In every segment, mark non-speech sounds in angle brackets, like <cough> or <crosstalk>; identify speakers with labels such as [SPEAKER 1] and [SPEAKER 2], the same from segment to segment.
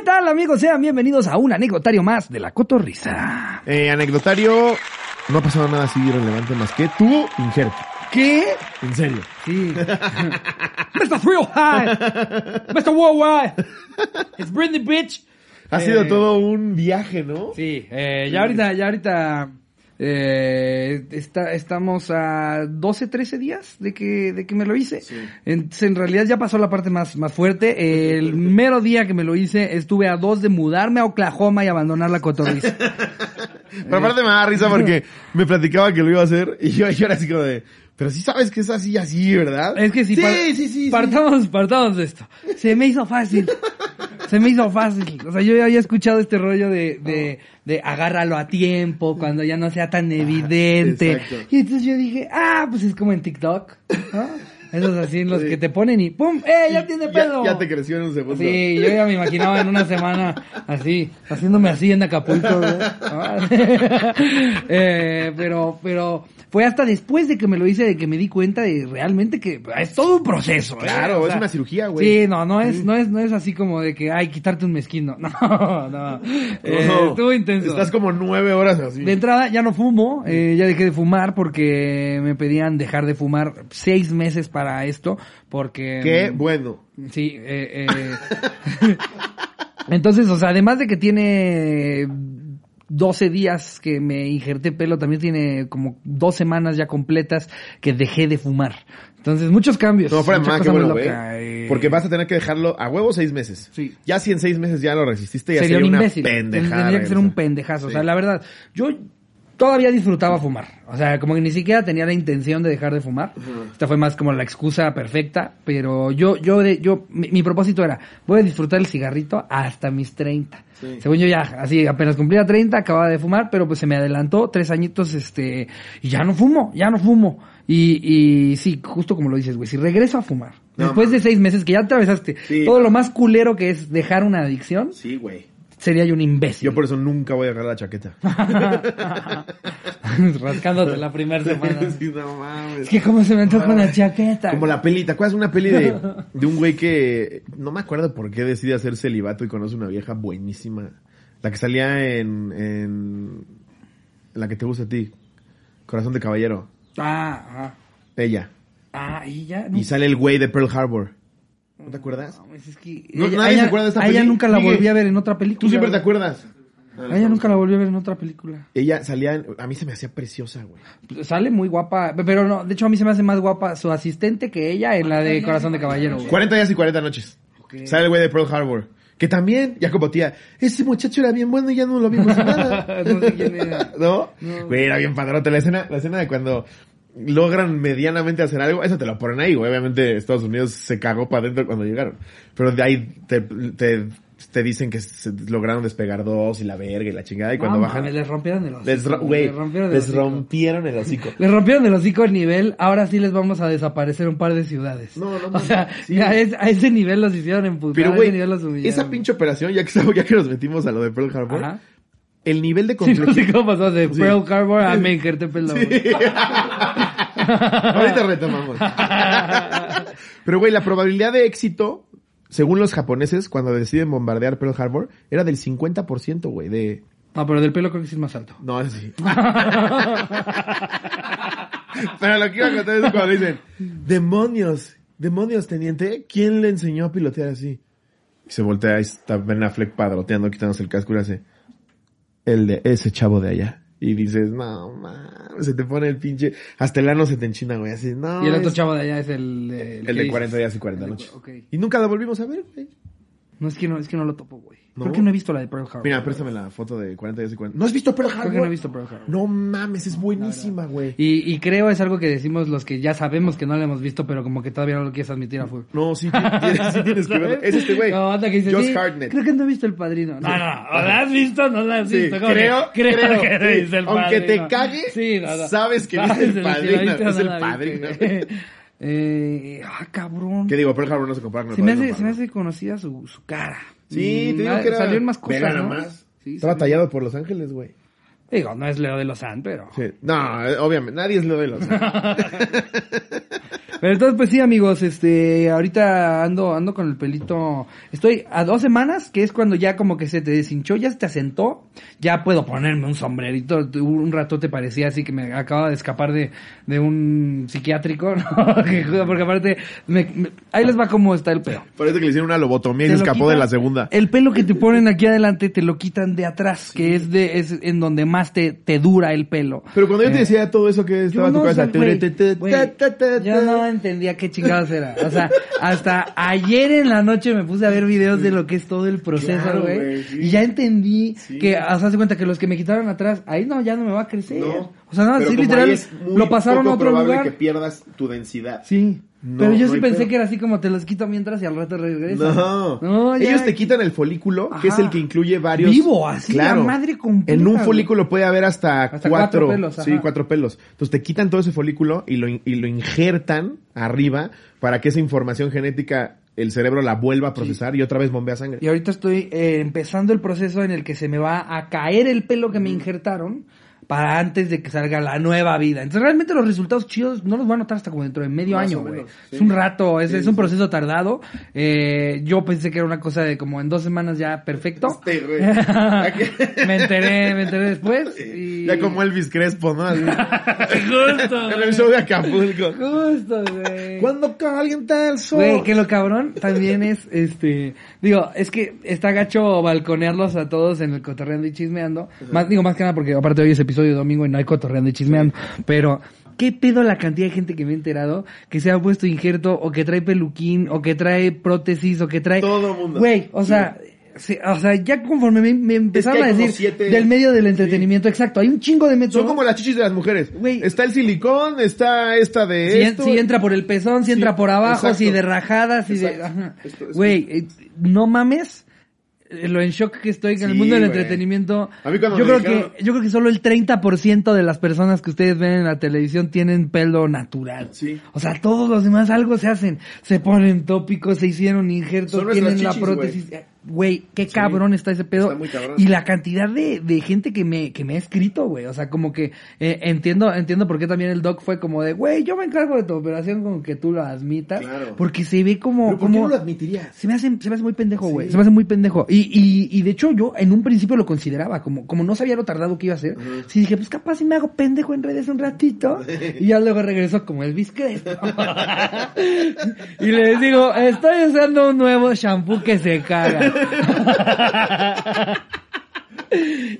[SPEAKER 1] ¿Qué tal amigos? Sean bienvenidos a un anecdotario más de la Cotorrisa.
[SPEAKER 2] Eh, anecdotario, no ha pasado nada así relevante más que tu injerto.
[SPEAKER 1] ¿Qué?
[SPEAKER 2] En serio.
[SPEAKER 1] Sí. <laughs> Mr. Thrill High. Mr. Worldwide. It's Britney Bitch.
[SPEAKER 2] Ha
[SPEAKER 1] Eh,
[SPEAKER 2] sido todo un viaje, ¿no?
[SPEAKER 1] Sí, eh, ya ahorita, ya ahorita eh, está, estamos a 12, 13 días de que, de que me lo hice. Entonces, en realidad ya pasó la parte más, más fuerte. El mero día que me lo hice, estuve a dos de mudarme a Oklahoma y abandonar la cotorriza. <laughs>
[SPEAKER 2] Pero aparte me da risa porque <laughs> me platicaba que lo iba a hacer y yo, yo era así como de, pero sí sabes que es así, así, ¿verdad?
[SPEAKER 1] Es que
[SPEAKER 2] sí, sí, sí.
[SPEAKER 1] partamos, partamos de esto. Se me hizo fácil. <laughs> Se me hizo fácil. O sea, yo ya había escuchado este rollo de, de, de agárralo a tiempo, cuando ya no sea tan evidente.
[SPEAKER 2] exacto.
[SPEAKER 1] y entonces yo dije, ah, pues es como en TikTok. ¿no? Esos así en los que te ponen y ¡pum! ¡Eh, ya tiene
[SPEAKER 2] Ya,
[SPEAKER 1] pelo!
[SPEAKER 2] ya te creció en un segundo.
[SPEAKER 1] Sí, yo ya me imaginaba en una semana así, haciéndome así en Acapulco. güey. <laughs> eh, pero, pero fue hasta después de que me lo hice de que me di cuenta de realmente que es todo un proceso. ¿eh?
[SPEAKER 2] Claro,
[SPEAKER 1] O
[SPEAKER 2] es una cirugía, güey.
[SPEAKER 1] Sí, no, no es, no es, no es así como de que, ay, quitarte un mezquino. <laughs> No, no. Eh,
[SPEAKER 2] No,
[SPEAKER 1] estuvo intenso.
[SPEAKER 2] Estás como nueve horas así.
[SPEAKER 1] De entrada ya no fumo, eh, ya dejé de fumar porque me pedían dejar de fumar seis meses para esto, porque...
[SPEAKER 2] Qué
[SPEAKER 1] mm,
[SPEAKER 2] bueno.
[SPEAKER 1] Sí, eh, eh, <laughs> entonces, o sea, además de que tiene 12 días que me injerté pelo, también tiene como dos semanas ya completas que dejé de fumar. Entonces, muchos cambios.
[SPEAKER 2] No, fuera qué bueno, güey.
[SPEAKER 1] loca, eh.
[SPEAKER 2] Porque vas a tener que dejarlo a huevo seis meses.
[SPEAKER 1] Sí.
[SPEAKER 2] Ya si en seis meses ya lo resististe, ya
[SPEAKER 1] sería
[SPEAKER 2] sería,
[SPEAKER 1] un
[SPEAKER 2] una
[SPEAKER 1] imbécil.
[SPEAKER 2] pendejada.
[SPEAKER 1] Tendría que ser un pendejazo. O sea, la verdad, yo todavía disfrutaba fumar. O sea, como que ni siquiera tenía la intención de dejar de fumar. Esta fue más como la excusa perfecta. Pero yo, yo, yo, mi, mi propósito era, voy a disfrutar el cigarrito hasta mis 30.
[SPEAKER 2] Sí.
[SPEAKER 1] Según yo ya, así apenas cumplía 30, acababa de fumar, pero pues se me adelantó tres añitos, este, y ya no fumo, ya no fumo. Y, y sí, justo como lo dices, güey, si regreso a fumar,
[SPEAKER 2] No,
[SPEAKER 1] después de seis meses que ya atravesaste
[SPEAKER 2] Sí.
[SPEAKER 1] todo lo más culero que es dejar una adicción,
[SPEAKER 2] Sí, güey.
[SPEAKER 1] Sería yo un imbécil.
[SPEAKER 2] Yo por eso nunca voy a agarrar la chaqueta. <laughs>
[SPEAKER 1] Rascándote la primera semana. <laughs>
[SPEAKER 2] Sí, no mames.
[SPEAKER 1] Es que como se me antoja una chaqueta.
[SPEAKER 2] Como la peli, ¿te acuerdas una peli de, de un güey que no me acuerdo por qué decide hacer celibato y conoce una vieja buenísima? La que salía en, en la que te gusta a ti, Corazón de Caballero,
[SPEAKER 1] Ah, ah.
[SPEAKER 2] ella.
[SPEAKER 1] Ah, y ya. No,
[SPEAKER 2] Y sale el güey de Pearl Harbor. ¿No te acuerdas?
[SPEAKER 1] mames, es que
[SPEAKER 2] No,
[SPEAKER 1] ella-
[SPEAKER 2] nadie
[SPEAKER 1] ella-
[SPEAKER 2] se acuerda de esta
[SPEAKER 1] a ella nunca la volví a ver en otra película.
[SPEAKER 2] Tú siempre te acuerdas.
[SPEAKER 1] A ella nunca la volví a ver en otra película.
[SPEAKER 2] Ella salía, en- a mí se me hacía preciosa, güey.
[SPEAKER 1] Sale muy guapa, pero no, de hecho a mí se me hace más guapa su asistente que ella en la de Corazón de Caballero. güey.
[SPEAKER 2] 40 días y 40 noches. Sale el güey de Pearl Harbor. Que también, ya como tía, ese muchacho era bien bueno y ya no lo vimos nada. <laughs>
[SPEAKER 1] No sé quién era. <laughs>
[SPEAKER 2] ¿No?
[SPEAKER 1] No.
[SPEAKER 2] Güey, era bien padrote. La escena, la escena de cuando logran medianamente hacer algo, eso te lo ponen ahí, güey. Obviamente Estados Unidos se cagó para adentro cuando llegaron. Pero de ahí te, te, te dicen que se lograron despegar dos y la verga y la chingada. Y cuando
[SPEAKER 1] No,
[SPEAKER 2] bajan,
[SPEAKER 1] les rompieron el hocico.
[SPEAKER 2] les, ro-
[SPEAKER 1] rompieron el
[SPEAKER 2] les
[SPEAKER 1] hocico.
[SPEAKER 2] rompieron el hocico. <laughs>
[SPEAKER 1] Les rompieron el hocico el nivel, ahora sí les vamos a desaparecer un par de ciudades.
[SPEAKER 2] No, no <laughs>
[SPEAKER 1] O
[SPEAKER 2] mames,
[SPEAKER 1] sea,
[SPEAKER 2] sí.
[SPEAKER 1] a, es- a ese nivel los hicieron emputar,
[SPEAKER 2] Pero, güey, esa pinche operación, ya que, ya que nos metimos a lo de Pearl Harbor,
[SPEAKER 1] Ajá.
[SPEAKER 2] el nivel de
[SPEAKER 1] Sí, no sé
[SPEAKER 2] complejidad...
[SPEAKER 1] cómo pasó de. Pearl Harbor a. <laughs>
[SPEAKER 2] Ahorita retomamos. <laughs> Pero, güey, la probabilidad de éxito, según los japoneses, cuando deciden bombardear Pearl Harbor, era del 50%, güey, de...
[SPEAKER 1] No, pero del pelo creo que sí es más alto.
[SPEAKER 2] No, es sí. <laughs> Pero lo que iba a contar es cuando dicen, demonios, demonios, teniente, ¿quién le enseñó a pilotear así? Y se voltea y está Ben Affleck padroteando, quitándose el casco y hace, el de ese chavo de allá. Y dices, no, mames, se te pone el pinche, hasta el ano se te enchina, güey, así, no.
[SPEAKER 1] y el otro
[SPEAKER 2] es-
[SPEAKER 1] chavo de allá es el... de-
[SPEAKER 2] el de
[SPEAKER 1] dices.
[SPEAKER 2] 40 días y 40
[SPEAKER 1] El de-
[SPEAKER 2] noches. Y nunca la volvimos a ver, güey.
[SPEAKER 1] No, es que no, es que no lo topo, güey.
[SPEAKER 2] ¿No?
[SPEAKER 1] Creo que no he visto la de Pearl Harbor.
[SPEAKER 2] Mira, préstame la foto de 40 días y 40. ¿No has visto Pearl Harbor?
[SPEAKER 1] Creo que no he visto Pearl Harbor.
[SPEAKER 2] No mames, es buenísima, güey.
[SPEAKER 1] Y, y creo es algo que decimos los que ya sabemos que no lo hemos visto, pero como que todavía no lo quieres admitir a full.
[SPEAKER 2] No, sí, tienes, sí <laughs> tienes que verlo. Es este güey.
[SPEAKER 1] No, anda que dice,
[SPEAKER 2] Josh
[SPEAKER 1] sí,
[SPEAKER 2] Hartnett.
[SPEAKER 1] Creo que no he visto El Padrino. No, no, ¿o ¿la has visto? No la has
[SPEAKER 2] Sí,
[SPEAKER 1] visto. <laughs>
[SPEAKER 2] Creo,
[SPEAKER 1] que-
[SPEAKER 2] creo,
[SPEAKER 1] que no
[SPEAKER 2] sí.
[SPEAKER 1] El
[SPEAKER 2] Aunque te
[SPEAKER 1] Padrino.
[SPEAKER 2] cague,
[SPEAKER 1] Sí, no, no.
[SPEAKER 2] sabes que <laughs> viste El Padrino,
[SPEAKER 1] la
[SPEAKER 2] es
[SPEAKER 1] no
[SPEAKER 2] El
[SPEAKER 1] la
[SPEAKER 2] Padrino.
[SPEAKER 1] Eh, ah, cabrón.
[SPEAKER 2] ¿Qué digo? Pearl Harbor no se compara con el
[SPEAKER 1] Se me, hace, se me hace conocida su, su cara.
[SPEAKER 2] Sí, te digo que era...
[SPEAKER 1] Salió en más cosas, ¿no?
[SPEAKER 2] más.
[SPEAKER 1] Sí,
[SPEAKER 2] Estaba
[SPEAKER 1] salió.
[SPEAKER 2] tallado por Los Ángeles, güey.
[SPEAKER 1] Digo, no es Leo de Lozán, pero...
[SPEAKER 2] Sí. No, obviamente, nadie es lo de los <laughs>
[SPEAKER 1] Pero entonces, pues sí, amigos, este, ahorita ando, ando con el pelito, estoy a dos semanas, que es cuando ya como que se te deshinchó, ya se te asentó, ya puedo ponerme un sombrerito, un rato te parecía así que me acaba de escapar de, de un psiquiátrico, <laughs> ¿no? Porque aparte, me, ahí les va cómo está el pelo.
[SPEAKER 2] Parece que le hicieron una lobotomía y se escapó de la segunda.
[SPEAKER 1] El pelo que te <laughs> ponen aquí adelante te lo quitan de atrás, que es de, es en donde más te, te dura el pelo.
[SPEAKER 2] Pero cuando yo te eh, decía todo eso que estaba en tu cabeza,
[SPEAKER 1] yo no entendía qué chingados era. O sea, hasta ayer en la noche me puse a ver videos de lo que es todo el proceso, güey. Y ya entendí que, o sea, se cuenta que los que me quitaron atrás, ahí no, ya no me va a crecer. No. O sea, nada, sí, literal, lo pasaron a otro lugar.
[SPEAKER 2] que pierdas tu densidad.
[SPEAKER 1] Sí. Pero yo sí pensé que era así como te los quito mientras y al rato regresas.
[SPEAKER 2] No. no Ellos te quitan el folículo, que es el que incluye varios.
[SPEAKER 1] Vivo, así, claro. madre completa,
[SPEAKER 2] En un folículo puede haber hasta, cuatro, pelos. Sí, cuatro pelos. Entonces te quitan todo ese folículo y lo, y lo injertan arriba para que esa información genética el cerebro la vuelva a procesar y otra vez bombea sangre.
[SPEAKER 1] Y ahorita estoy eh, empezando el proceso en el que se me va a caer el pelo que me injertaron para antes de que salga la nueva vida. Entonces realmente los resultados chidos no los voy a notar hasta como dentro de medio año, güey. Es un rato, es, es un proceso tardado. Eh, yo pensé que era una cosa de como en dos semanas ya perfecto. Este, <laughs> me enteré, me enteré después. Y...
[SPEAKER 2] Ya como Elvis Crespo, ¿no? <laughs>
[SPEAKER 1] Justo.
[SPEAKER 2] en el show de Acapulco.
[SPEAKER 1] Justo, güey.
[SPEAKER 2] Cuando calienta el sol.
[SPEAKER 1] Güey, que lo cabrón también es, este, digo, es que está gacho balconearlos a todos en el cotorreando y chismeando. Más, digo, más que nada porque aparte hoy es episodio de domingo y no hay cotorreando y chismeando. Pero, ¿qué pedo la cantidad de gente que me he enterado que se ha puesto injerto o que trae peluquín o que trae prótesis o que trae...
[SPEAKER 2] Todo mundo.
[SPEAKER 1] Güey, o sea... o sea, ya conforme me, empezaron a decir del medio del entretenimiento, exacto, hay un chingo de métodos.
[SPEAKER 2] Son como las chichis de las mujeres. Güey. Está el silicón, está esta de
[SPEAKER 1] si,
[SPEAKER 2] esto.
[SPEAKER 1] Si entra por el pezón, si entra por abajo, si de rajadas, si de... Güey, eh, no mames lo en shock que estoy en el mundo del entretenimiento. yo creo que yo creo que solo el 30% de las personas que ustedes ven en la televisión tienen pelo natural.
[SPEAKER 2] Sí.
[SPEAKER 1] O sea, todos los demás algo se hacen, se ponen tópicos, se hicieron injertos, tienen la prótesis güey, qué cabrón está ese pedo. Y la cantidad de, de gente que me, que me ha escrito, güey. O sea, como que eh, entiendo, entiendo por qué también el doc fue como de, güey, yo me encargo de tu operación con que tú lo admitas. Porque se ve como.
[SPEAKER 2] ¿Por
[SPEAKER 1] como,
[SPEAKER 2] qué lo admitirías?
[SPEAKER 1] Se me hace, se me hace muy pendejo, güey. Se me hace muy pendejo. Y, y, y de hecho, yo en un principio lo consideraba, como, como no sabía lo tardado que iba a ser. Sí dije, pues capaz si me hago pendejo en redes un ratito. <laughs> y ya luego regreso como el Crespo. <laughs> y les digo, estoy usando un nuevo shampoo que se caga.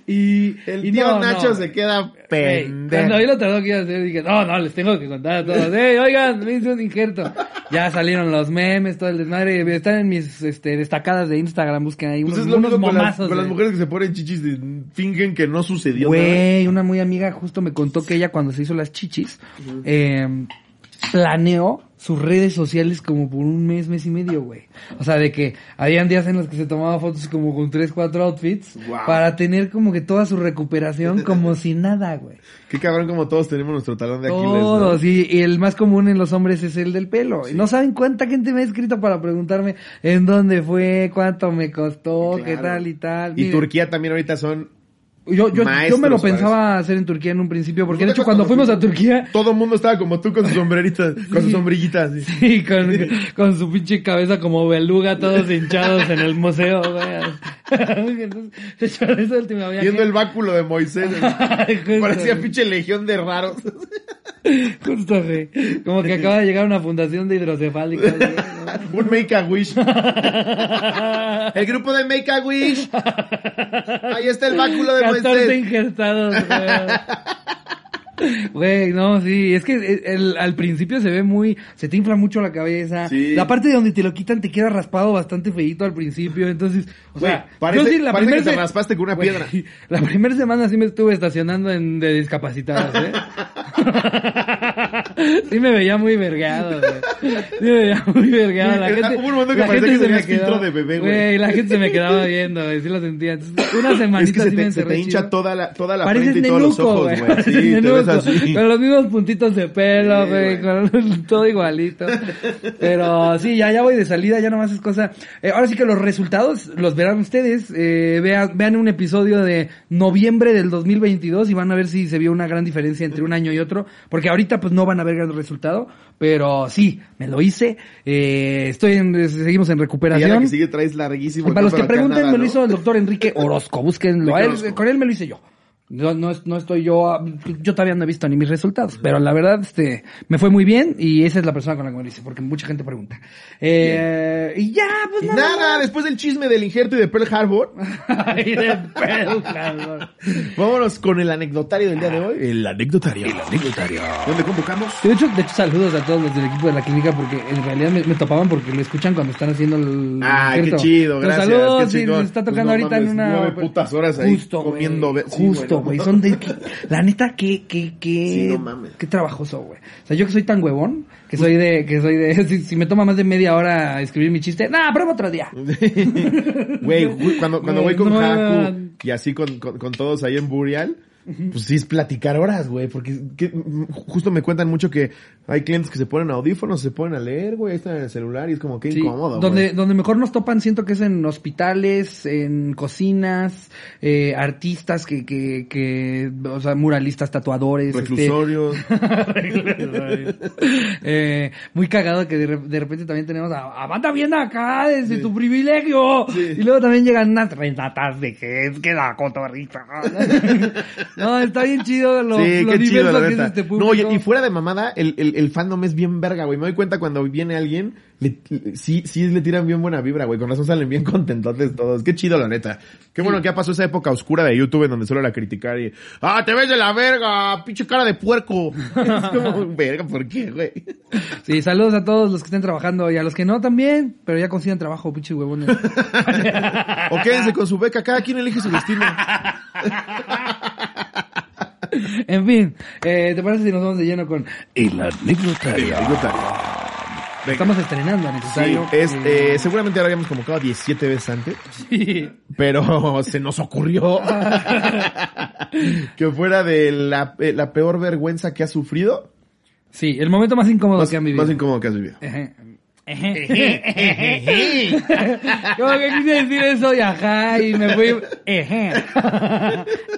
[SPEAKER 1] Y
[SPEAKER 2] el tío Nacho se queda pendejo.
[SPEAKER 1] cuando vi lo tardó que iba a hacer, dije, no, no, les tengo que contar a todos. Hey, oigan, me hice un injerto. Ya salieron los memes, todo el desmadre. Están en mis este, destacadas de Instagram, busquen ahí
[SPEAKER 2] pues unos, unos momazos. Con las, mujeres que se ponen chichis, fingen que no sucedió
[SPEAKER 1] Güey, una muy amiga justo me contó que ella cuando se hizo las chichis, eh, planeó sus redes sociales como por un mes, mes y medio, güey. O sea, de que habían días en los que se tomaba fotos como con tres, cuatro outfits para tener como que toda su recuperación como <laughs> si nada, güey.
[SPEAKER 2] Qué cabrón como todos tenemos nuestro talón de Aquiles.
[SPEAKER 1] Todos, y, el más común en los hombres es el del pelo. Y no saben cuánta gente me ha escrito para preguntarme en dónde fue, cuánto me costó, qué tal y tal.
[SPEAKER 2] Y Turquía también ahorita son
[SPEAKER 1] yo, yo, yo me lo pensaba hacer en Turquía en un principio, porque de hecho cuando fuimos a Turquía...
[SPEAKER 2] Todo el mundo estaba como tú con su sombrerita, <laughs> con su sombrillita. Así.
[SPEAKER 1] Sí, con, con, su pinche cabeza como beluga, todos hinchados en el museo, güey. <laughs>
[SPEAKER 2] Viendo el báculo de Moisés. <laughs> Parecía pinche legión de raros.
[SPEAKER 1] Justo, güey. Como que acaba de llegar una fundación de hidrocefálicos.
[SPEAKER 2] un Make a Wish. el grupo de Make a Wish. Ahí está el báculo de
[SPEAKER 1] 14 injertados, Güey, no, sí, es que el, al principio se ve muy, se te infla mucho la cabeza. La parte de donde te lo quitan te queda raspado bastante feito al principio, entonces, o sea,
[SPEAKER 2] parece, yo sí, la primera te raspaste con una piedra. <laughs>
[SPEAKER 1] La primera semana sí me estuve estacionando en, de discapacitados, ¿eh? <laughs> sí me veía muy vergado, güey. Sí me veía muy vergado. La gente,
[SPEAKER 2] Hubo un momento que parecía que tenías filtro de bebé, güey.
[SPEAKER 1] La gente se me quedaba viendo, güey, sí lo sentía. Entonces, una semanita <laughs>
[SPEAKER 2] es que
[SPEAKER 1] sí
[SPEAKER 2] se
[SPEAKER 1] me
[SPEAKER 2] te, se te hincha toda la, toda la frente y todos los ojos, güey. Sí, te ves así.
[SPEAKER 1] Con los mismos puntitos de pelo,
[SPEAKER 2] Sí,
[SPEAKER 1] güey,
[SPEAKER 2] güey.
[SPEAKER 1] con todo igualito. Pero sí, ya, ya voy de salida, ya nomás es cosa. Eh, ahora sí que los resultados los verán ustedes. Eh, vean, vean un episodio de noviembre del 2022 y van a ver si se vio una gran diferencia entre un año y otro. Porque ahorita pues no van a ver gran resultado. Pero sí, me lo hice. Eh, estoy en, seguimos en
[SPEAKER 2] Y a la
[SPEAKER 1] recuperación.
[SPEAKER 2] que sigue traes larguísimo.
[SPEAKER 1] Y para los que pregunten, me lo hizo el doctor Enrique Orozco. Búsquenlo. A él- con él me lo hice yo. No, no, no estoy yo, ah, yo todavía no he visto ni mis resultados, pero la verdad, este, me fue muy bien y esa es la persona con la que me lo hice, porque mucha gente pregunta. Eh, y ya, pues
[SPEAKER 2] Y
[SPEAKER 1] nada.
[SPEAKER 2] nada, después del chisme del injerto y de Pearl Harbor, <laughs>
[SPEAKER 1] Ay, de pedo, cabrón.
[SPEAKER 2] vámonos con el anecdotario del día de hoy. El anecdotario. El anecdotario. ¿Dónde convocamos?
[SPEAKER 1] De hecho, de hecho, saludos a todos los del equipo de la clínica porque en realidad me, me topaban porque lo escuchan cuando están haciendo el
[SPEAKER 2] Ay, qué chido, gracias.
[SPEAKER 1] Saludos,
[SPEAKER 2] qué
[SPEAKER 1] nos está
[SPEAKER 2] Pues
[SPEAKER 1] tocando
[SPEAKER 2] no
[SPEAKER 1] ahorita en una
[SPEAKER 2] nueve putas horas ahí
[SPEAKER 1] justo,
[SPEAKER 2] comiendo. sí,
[SPEAKER 1] justo, güey, son de la neta que que que
[SPEAKER 2] Sí, no mames.
[SPEAKER 1] qué trabajoso, güey. O sea, yo que soy tan huevón, que soy de que soy de <laughs> si, si me toma más de media hora escribir mi chiste, nah, prueba otro día. <laughs>
[SPEAKER 2] Güey, cuando, cuando voy con
[SPEAKER 1] no,
[SPEAKER 2] Haku y así con, con, con todos ahí en Burial, pues sí es platicar horas, güey, porque que- justo me cuentan mucho que hay clientes que se ponen audífonos, se ponen a leer, güey, ahí están en el celular y es como que
[SPEAKER 1] Sí,
[SPEAKER 2] incómodo,
[SPEAKER 1] donde,
[SPEAKER 2] güey.
[SPEAKER 1] donde mejor nos topan siento que es en hospitales, en cocinas, eh, artistas que, que, que, o sea, muralistas, tatuadores. este,
[SPEAKER 2] Reclusorios. <laughs>
[SPEAKER 1] eh, muy cagado que de, de repente también tenemos a, a banda bien acá desde tu privilegio.
[SPEAKER 2] Sí.
[SPEAKER 1] Y luego también llegan unas renatas de que es que la cotorrita. <laughs> no, <laughs> está bien chido lo,
[SPEAKER 2] sí,
[SPEAKER 1] lo
[SPEAKER 2] qué chido, la
[SPEAKER 1] que es este
[SPEAKER 2] no,
[SPEAKER 1] público.
[SPEAKER 2] y, y fuera de mamada, el, el, el fandom es bien verga, güey. Me doy cuenta cuando viene alguien, le- le- sí, sí le tiran bien buena vibra, güey. Con razón salen bien contentotes todos. Qué chido, la neta. Qué bueno que ya pasó esa época oscura de YouTube en donde solo era criticar y, ah, te ves de la verga, pinche cara de puerco. <laughs> es como, verga, ¿por qué, güey?
[SPEAKER 1] Sí, saludos a todos los que estén trabajando y a los que no también, pero ya consigan trabajo, pinche huevones. <laughs>
[SPEAKER 2] O quédense con su beca, cada quien elige su destino. <laughs>
[SPEAKER 1] en fin, eh, ¿te parece si nos vamos de lleno con el anecdotario? Estamos estrenando
[SPEAKER 2] Sí,
[SPEAKER 1] anecdotario.
[SPEAKER 2] es,
[SPEAKER 1] Eh,
[SPEAKER 2] eh, seguramente ahora habíamos convocado 17 veces antes.
[SPEAKER 1] sí.
[SPEAKER 2] pero <laughs> se nos ocurrió <laughs> que fuera de la, eh, la peor vergüenza que has sufrido,
[SPEAKER 1] Sí, el momento más incómodo
[SPEAKER 2] más,
[SPEAKER 1] que han vivido.
[SPEAKER 2] más incómodo que has vivido.
[SPEAKER 1] Como que quise decir eso y ajá, y me fui. Ejé.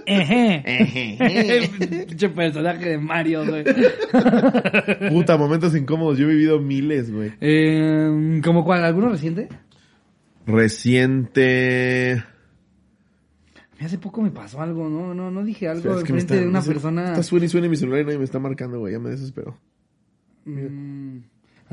[SPEAKER 1] Ejé. Pinche personaje de Mario, güey.
[SPEAKER 2] Puta, momentos incómodos. Yo he vivido miles, güey.
[SPEAKER 1] Eh, ¿Como cuál? ¿Alguno reciente?
[SPEAKER 2] Reciente...
[SPEAKER 1] Hace poco me pasó algo, ¿no? No, no dije algo
[SPEAKER 2] es que
[SPEAKER 1] enfrente
[SPEAKER 2] está-
[SPEAKER 1] de una persona.
[SPEAKER 2] Está suena y suena mi celular y nadie me está marcando, güey. Ya me desespero.
[SPEAKER 1] Mm,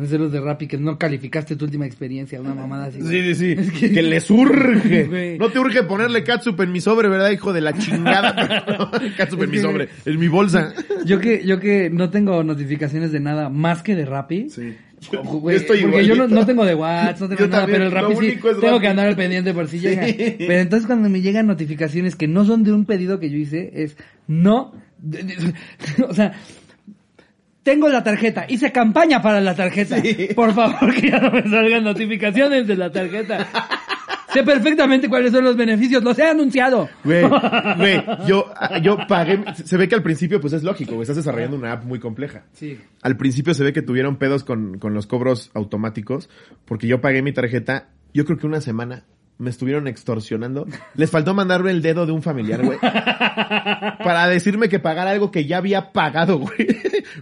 [SPEAKER 1] ser los de Rappi que no calificaste tu última experiencia, una mamada así.
[SPEAKER 2] Sí, sí, sí.
[SPEAKER 1] Es
[SPEAKER 2] que...
[SPEAKER 1] que-
[SPEAKER 2] les urge. <laughs>
[SPEAKER 1] Güey.
[SPEAKER 2] No te urge ponerle catsup en mi sobre, ¿verdad, hijo de la chingada? <laughs> <laughs> catsup en mi sobre. En mi bolsa.
[SPEAKER 1] Yo que, yo que no tengo notificaciones de nada más que de Rappi.
[SPEAKER 2] Sí.
[SPEAKER 1] Güey,
[SPEAKER 2] estoy
[SPEAKER 1] porque yo no, tengo de WhatsApp, no tengo
[SPEAKER 2] Yo
[SPEAKER 1] nada,
[SPEAKER 2] también,
[SPEAKER 1] pero el Rappi sí tengo
[SPEAKER 2] Rappi.
[SPEAKER 1] que andar al pendiente por si
[SPEAKER 2] Sí.
[SPEAKER 1] llega. Pero entonces cuando me llegan notificaciones que no son de un pedido que yo hice, es no, o sea, tengo la tarjeta, hice campaña para la tarjeta.
[SPEAKER 2] Sí.
[SPEAKER 1] Por favor <laughs> que ya no me salgan notificaciones de la tarjeta. sé perfectamente cuáles son los beneficios, los he anunciado.
[SPEAKER 2] Güey, <laughs> güey, yo, yo pagué, se ve que al principio pues es lógico, güey, estás desarrollando una app muy compleja.
[SPEAKER 1] Sí.
[SPEAKER 2] Al principio se ve que tuvieron pedos con, con los cobros automáticos, porque yo pagué mi tarjeta, yo creo que una semana me estuvieron extorsionando. Les faltó mandarme el dedo de un familiar, güey. <laughs> Para decirme que pagara algo que ya había pagado, güey.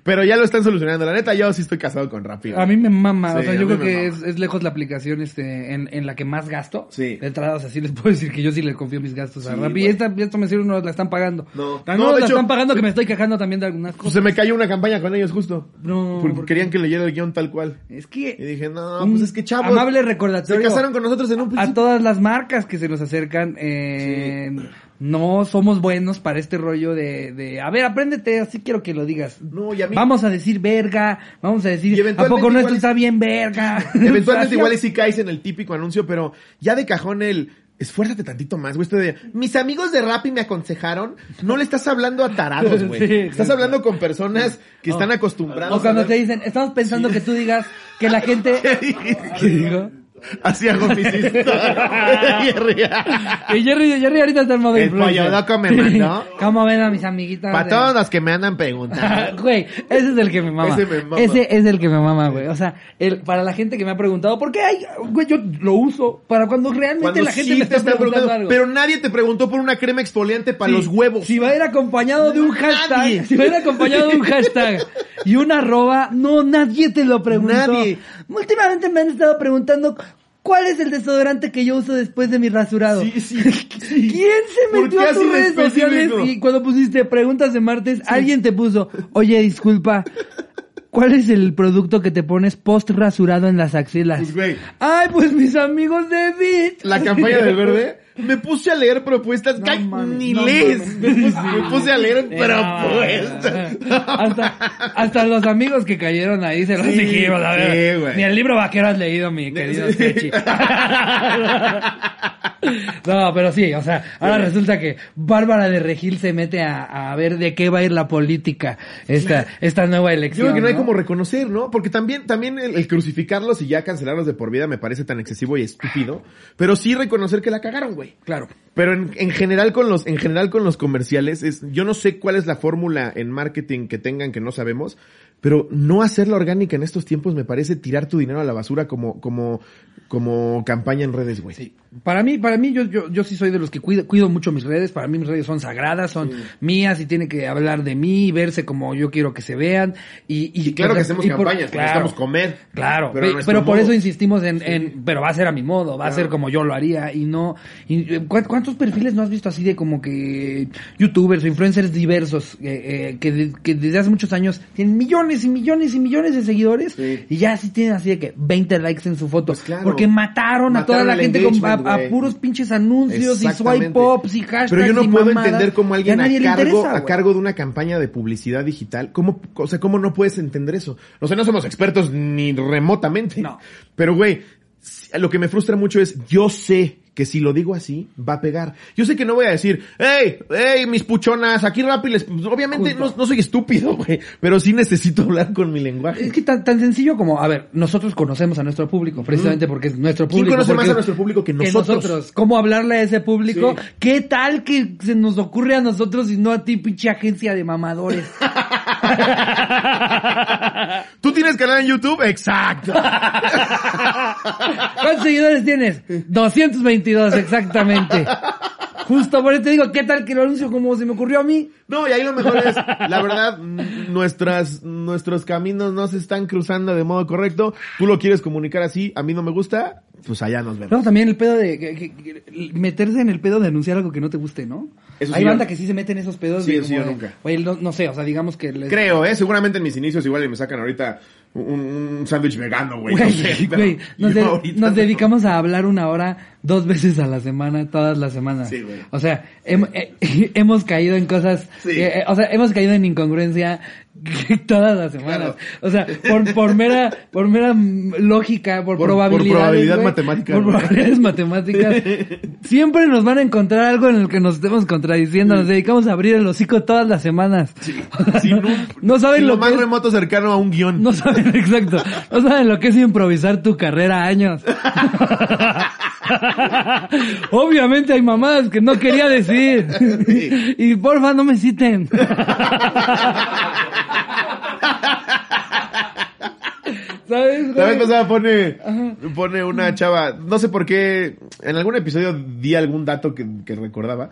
[SPEAKER 2] Pero ya lo están solucionando. La neta, yo sí estoy casado con Rappi. güey.
[SPEAKER 1] A mí me mama, o sea,
[SPEAKER 2] a
[SPEAKER 1] yo creo que es, es lejos la aplicación este en, en la que más gasto.
[SPEAKER 2] Sí.
[SPEAKER 1] De entrada, o sea, sí les puedo decir que yo sí le confío mis gastos a Rappi. Y esta, esto me sirve, no la están pagando.
[SPEAKER 2] No. No,
[SPEAKER 1] no,
[SPEAKER 2] de
[SPEAKER 1] la
[SPEAKER 2] hecho,
[SPEAKER 1] están pagando
[SPEAKER 2] se-
[SPEAKER 1] que me estoy quejando también de algunas
[SPEAKER 2] Pues
[SPEAKER 1] cosas.
[SPEAKER 2] se me cayó una campaña con ellos justo.
[SPEAKER 1] No,
[SPEAKER 2] Porque
[SPEAKER 1] porque-
[SPEAKER 2] querían que leyera el guion tal cual.
[SPEAKER 1] Es que...
[SPEAKER 2] Y dije, no, pues es que chavos.
[SPEAKER 1] Amable
[SPEAKER 2] Se
[SPEAKER 1] recordatorio.
[SPEAKER 2] casaron con nosotros en un
[SPEAKER 1] a
[SPEAKER 2] principio.
[SPEAKER 1] todas las marcas que se nos acercan, eh, no somos buenos para este rollo de, de, a ver, apréndete, así quiero que lo digas.
[SPEAKER 2] No, y a mí-
[SPEAKER 1] Vamos a decir verga, vamos a decir, ¿a poco no esto está bien verga? <laughs>
[SPEAKER 2] Eventualmente <laughs> igual y sí caes en el típico anuncio, pero ya de cajón el esfuérzate tantito más, güey. Esto de mis amigos de Rappi me aconsejaron, no le estás hablando a tarados, <laughs> güey.
[SPEAKER 1] Sí,
[SPEAKER 2] estás hablando con personas que están acostumbrados.
[SPEAKER 1] O cuando
[SPEAKER 2] a
[SPEAKER 1] te dicen, estamos pensando que tú digas que la gente...
[SPEAKER 2] ¿Qué
[SPEAKER 1] digo?
[SPEAKER 2] Así hago mis <laughs> historias.
[SPEAKER 1] Y Jerry, Jerry ahorita está en modo
[SPEAKER 2] El
[SPEAKER 1] influencer.
[SPEAKER 2] pollo loco me mandó.
[SPEAKER 1] ¿Cómo ven a mis amiguitas?
[SPEAKER 2] Para
[SPEAKER 1] de-
[SPEAKER 2] todos los que me andan preguntando. <laughs>
[SPEAKER 1] Güey, ese es el que me mama.
[SPEAKER 2] Ese me mama.
[SPEAKER 1] Ese es el que me mama, güey. O sea, el, para la gente que me ha preguntado, ¿por qué hay? Güey, yo lo uso para cuando realmente
[SPEAKER 2] Cuando
[SPEAKER 1] la gente
[SPEAKER 2] sí
[SPEAKER 1] me
[SPEAKER 2] te
[SPEAKER 1] está
[SPEAKER 2] está
[SPEAKER 1] preguntando, algo.
[SPEAKER 2] pero nadie te preguntó por una crema exfoliante para
[SPEAKER 1] Sí,
[SPEAKER 2] los huevos.
[SPEAKER 1] Si va a ir acompañado de un
[SPEAKER 2] Nadie.
[SPEAKER 1] hashtag, si va a ir acompañado de un hashtag y una arroba, no, nadie te lo preguntó.
[SPEAKER 2] Nadie.
[SPEAKER 1] Últimamente me han estado preguntando cuál es el desodorante que yo uso después de mi rasurado.
[SPEAKER 2] Sí, sí. <laughs>
[SPEAKER 1] ¿Quién se
[SPEAKER 2] ¿Por
[SPEAKER 1] metió a tus redes sociales y cuando pusiste preguntas de martes, alguien te puso, oye, disculpa, ¿cuál es el producto que te pones post rasurado en las axilas?
[SPEAKER 2] Pues, güey.
[SPEAKER 1] Ay, pues mis amigos de Bit.
[SPEAKER 2] La campaña del verde. <laughs> Me puse a leer propuestas.
[SPEAKER 1] No
[SPEAKER 2] ¡Ay,
[SPEAKER 1] mames,
[SPEAKER 2] ni
[SPEAKER 1] no
[SPEAKER 2] lees. <laughs> Me, puse, me puse a leer <laughs>
[SPEAKER 1] Eh,
[SPEAKER 2] propuestas.
[SPEAKER 1] hasta, hasta los amigos que cayeron ahí se los
[SPEAKER 2] Sí,
[SPEAKER 1] dijimos, a ver.
[SPEAKER 2] sí.
[SPEAKER 1] Ni el libro vaquero has leído, mi querido
[SPEAKER 2] Sí. <laughs>
[SPEAKER 1] No, pero sí, o sea, ahora resulta que Bárbara de Regil se mete a, a ver de qué va a ir la política esta, esta nueva
[SPEAKER 2] Yo
[SPEAKER 1] elección.
[SPEAKER 2] creo que no hay
[SPEAKER 1] ¿no?
[SPEAKER 2] como reconocer, ¿no? Porque también, también el, el crucificarlos y ya cancelarlos de por vida me parece tan excesivo y estúpido. Pero sí reconocer que la cagaron, güey.
[SPEAKER 1] Claro.
[SPEAKER 2] Pero en, en general con los, en general con los comerciales es, yo no sé cuál es la fórmula en marketing que tengan que no sabemos, pero no hacerla orgánica en estos tiempos me parece tirar tu dinero a la basura como, como, como campaña en redes, güey.
[SPEAKER 1] Sí. Para mí, para mí, yo, yo, yo sí soy de los que cuido, cuido mucho mis redes. Para mí mis redes son sagradas, son mías y tiene que hablar de mí, verse como yo quiero que se vean. Y, y,
[SPEAKER 2] Y claro que hacemos
[SPEAKER 1] y por-
[SPEAKER 2] campañas, que necesitamos comer.
[SPEAKER 1] Claro,
[SPEAKER 2] Pero
[SPEAKER 1] pero, por eso insistimos en, en, pero va a ser a mi modo, va a
[SPEAKER 2] Claro.
[SPEAKER 1] ser como yo lo haría y no, y, eh, ¿cuán- ¿cuántos perfiles no has visto así de como que youtubers o influencers diversos eh, eh, que, de- que desde hace muchos años tienen millones y millones y millones de seguidores
[SPEAKER 2] Sí.
[SPEAKER 1] y ya sí tienen así de que 20 likes en su foto
[SPEAKER 2] Pues claro.
[SPEAKER 1] porque mataron, a toda la gente con, a, puros pinches anuncios y swipe ups y hashtags
[SPEAKER 2] Pero yo no
[SPEAKER 1] y
[SPEAKER 2] puedo
[SPEAKER 1] mamadas,
[SPEAKER 2] entender cómo alguien a, cargo,
[SPEAKER 1] interesa,
[SPEAKER 2] a cargo de una campaña de publicidad digital, ¿cómo, o sea, cómo no puedes entender eso? O sea, no somos expertos ni remotamente.
[SPEAKER 1] No.
[SPEAKER 2] Pero güey, lo que me frustra mucho es, yo sé que si lo digo así, va a pegar. Yo sé que no voy a decir, hey, hey, mis puchonas, aquí rápido les... Obviamente no, no soy estúpido, güey, pero sí necesito <laughs> hablar con mi lenguaje.
[SPEAKER 1] Es que tan, tan sencillo como, a ver, nosotros conocemos a nuestro público, precisamente porque es nuestro
[SPEAKER 2] ¿Quién
[SPEAKER 1] público.
[SPEAKER 2] conoce más a nuestro público que nosotros?
[SPEAKER 1] ¿Cómo hablarle a ese público?
[SPEAKER 2] Sí.
[SPEAKER 1] ¿Qué tal que se nos ocurre a nosotros y no a ti, pinche agencia de mamadores? <laughs>
[SPEAKER 2] ¿Tú tienes canal en YouTube? Exacto. <laughs>
[SPEAKER 1] ¿Cuántos seguidores tienes? 222, exactamente. Justo por eso te digo, ¿qué tal que lo anuncio como se me ocurrió a mí?
[SPEAKER 2] No, y ahí lo mejor es, la verdad, nuestras, nuestros caminos no se están cruzando de modo correcto. Tú lo quieres comunicar así, a mí no me gusta, pues allá nos vemos.
[SPEAKER 1] Luego también el pedo de que- que- que- meterse en el pedo de anunciar algo que no te guste, ¿no?
[SPEAKER 2] Eso
[SPEAKER 1] Hay
[SPEAKER 2] sí,
[SPEAKER 1] banda
[SPEAKER 2] yo-
[SPEAKER 1] que sí se mete en esos pedos.
[SPEAKER 2] Sí,
[SPEAKER 1] de
[SPEAKER 2] sí,
[SPEAKER 1] como
[SPEAKER 2] yo
[SPEAKER 1] de,
[SPEAKER 2] nunca.
[SPEAKER 1] Oye, no, no sé, o sea, digamos que les...
[SPEAKER 2] Creo, eh, seguramente en mis inicios igual y me sacan ahorita un, un sándwich vegano, güey. no sé,
[SPEAKER 1] nos, <laughs> de-
[SPEAKER 2] no.
[SPEAKER 1] dedicamos a hablar una hora dos veces a la semana, todas las semanas.
[SPEAKER 2] Sí, güey.
[SPEAKER 1] O sea, hem- eh, <laughs> hemos caído en cosas,
[SPEAKER 2] Sí.
[SPEAKER 1] eh, o sea, hemos caído en incongruencia <laughs> todas las semanas.
[SPEAKER 2] Claro.
[SPEAKER 1] O sea, por, por mera, por mera lógica, por,
[SPEAKER 2] Por- por
[SPEAKER 1] probabilidades,
[SPEAKER 2] probabilidad
[SPEAKER 1] güey,
[SPEAKER 2] matemática,
[SPEAKER 1] Por
[SPEAKER 2] güey.
[SPEAKER 1] probabilidades matemáticas. <laughs> siempre nos van a encontrar algo en el que nos estemos contradiciendo. Nos dedicamos a abrir el hocico todas las semanas.
[SPEAKER 2] Sí, no,
[SPEAKER 1] no saben
[SPEAKER 2] lo
[SPEAKER 1] lo
[SPEAKER 2] más
[SPEAKER 1] que es-
[SPEAKER 2] remoto cercano a un guion.
[SPEAKER 1] no saben, exacto. No saben lo que es improvisar tu carrera años. <laughs> Obviamente hay mamadas que no quería decir. <laughs> Y porfa, no me citen. <laughs> ¿Sabes?
[SPEAKER 2] La vez pasada pone, pone una chava, no sé por qué, en algún episodio di algún dato que, que recordaba,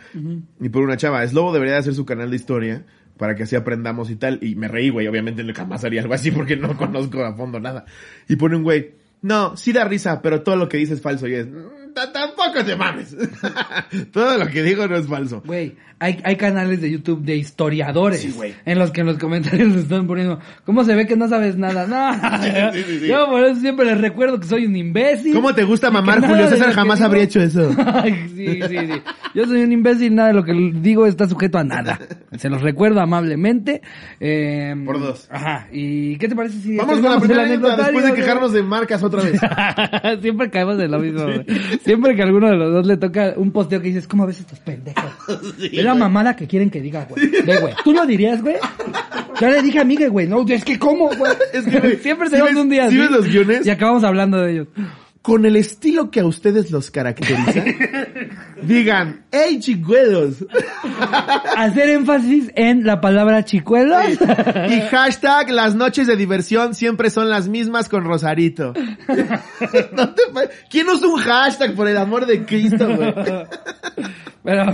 [SPEAKER 2] y por una chava, Slobo debería de hacer su canal de historia, para que así aprendamos y tal, y me reí, güey, obviamente jamás haría algo así porque no conozco a fondo nada. Y pone un güey, no, sí da risa, pero todo lo que dice es falso, y es, tampoco te mames. <laughs> todo lo que digo no es falso.
[SPEAKER 1] Güey, hay, hay canales de YouTube de historiadores
[SPEAKER 2] Sí, güey.
[SPEAKER 1] en los que en los comentarios <laughs> les están poniendo, ¿cómo se ve que no sabes nada? No, <laughs>
[SPEAKER 2] Sí, sí, sí.
[SPEAKER 1] yo por eso siempre les recuerdo que soy un imbécil.
[SPEAKER 2] ¿Cómo te gusta mamar, Julio
[SPEAKER 1] de
[SPEAKER 2] César? Jamás habría hecho eso.
[SPEAKER 1] Ay, sí, sí, sí. Yo soy un imbécil, nada de lo que digo está sujeto a nada. Se los recuerdo amablemente. Eh,
[SPEAKER 2] Por dos.
[SPEAKER 1] Ajá. ¿Y qué te parece si
[SPEAKER 2] Vamos con la primera anécdota después de quejarnos de marcas otra vez.
[SPEAKER 1] Siempre caemos en lo mismo, güey. Siempre que a alguno de los dos le toca un posteo que dices, ¿cómo ves estos pendejos? <laughs> es la mamada que quieren que diga, güey. Ve, güey. ¿Tú lo dirías, güey? Ya le dije a Miguel, güey. No, es que ¿cómo, güey? <laughs>
[SPEAKER 2] Es que, güey,
[SPEAKER 1] Siempre
[SPEAKER 2] ¿sí
[SPEAKER 1] tenemos
[SPEAKER 2] ves-
[SPEAKER 1] un día
[SPEAKER 2] sí ves los guiones?
[SPEAKER 1] Y acabamos hablando de ellos.
[SPEAKER 2] con el estilo que a ustedes los caracteriza, <laughs> digan, ¡Hey, chicuelos!
[SPEAKER 1] Hacer énfasis en la palabra chicuelos.
[SPEAKER 2] Y hashtag, las noches de diversión siempre son las mismas con Rosarito. <laughs> No te ¿Quién usa un hashtag por el amor de Cristo, güey?
[SPEAKER 1] Pero.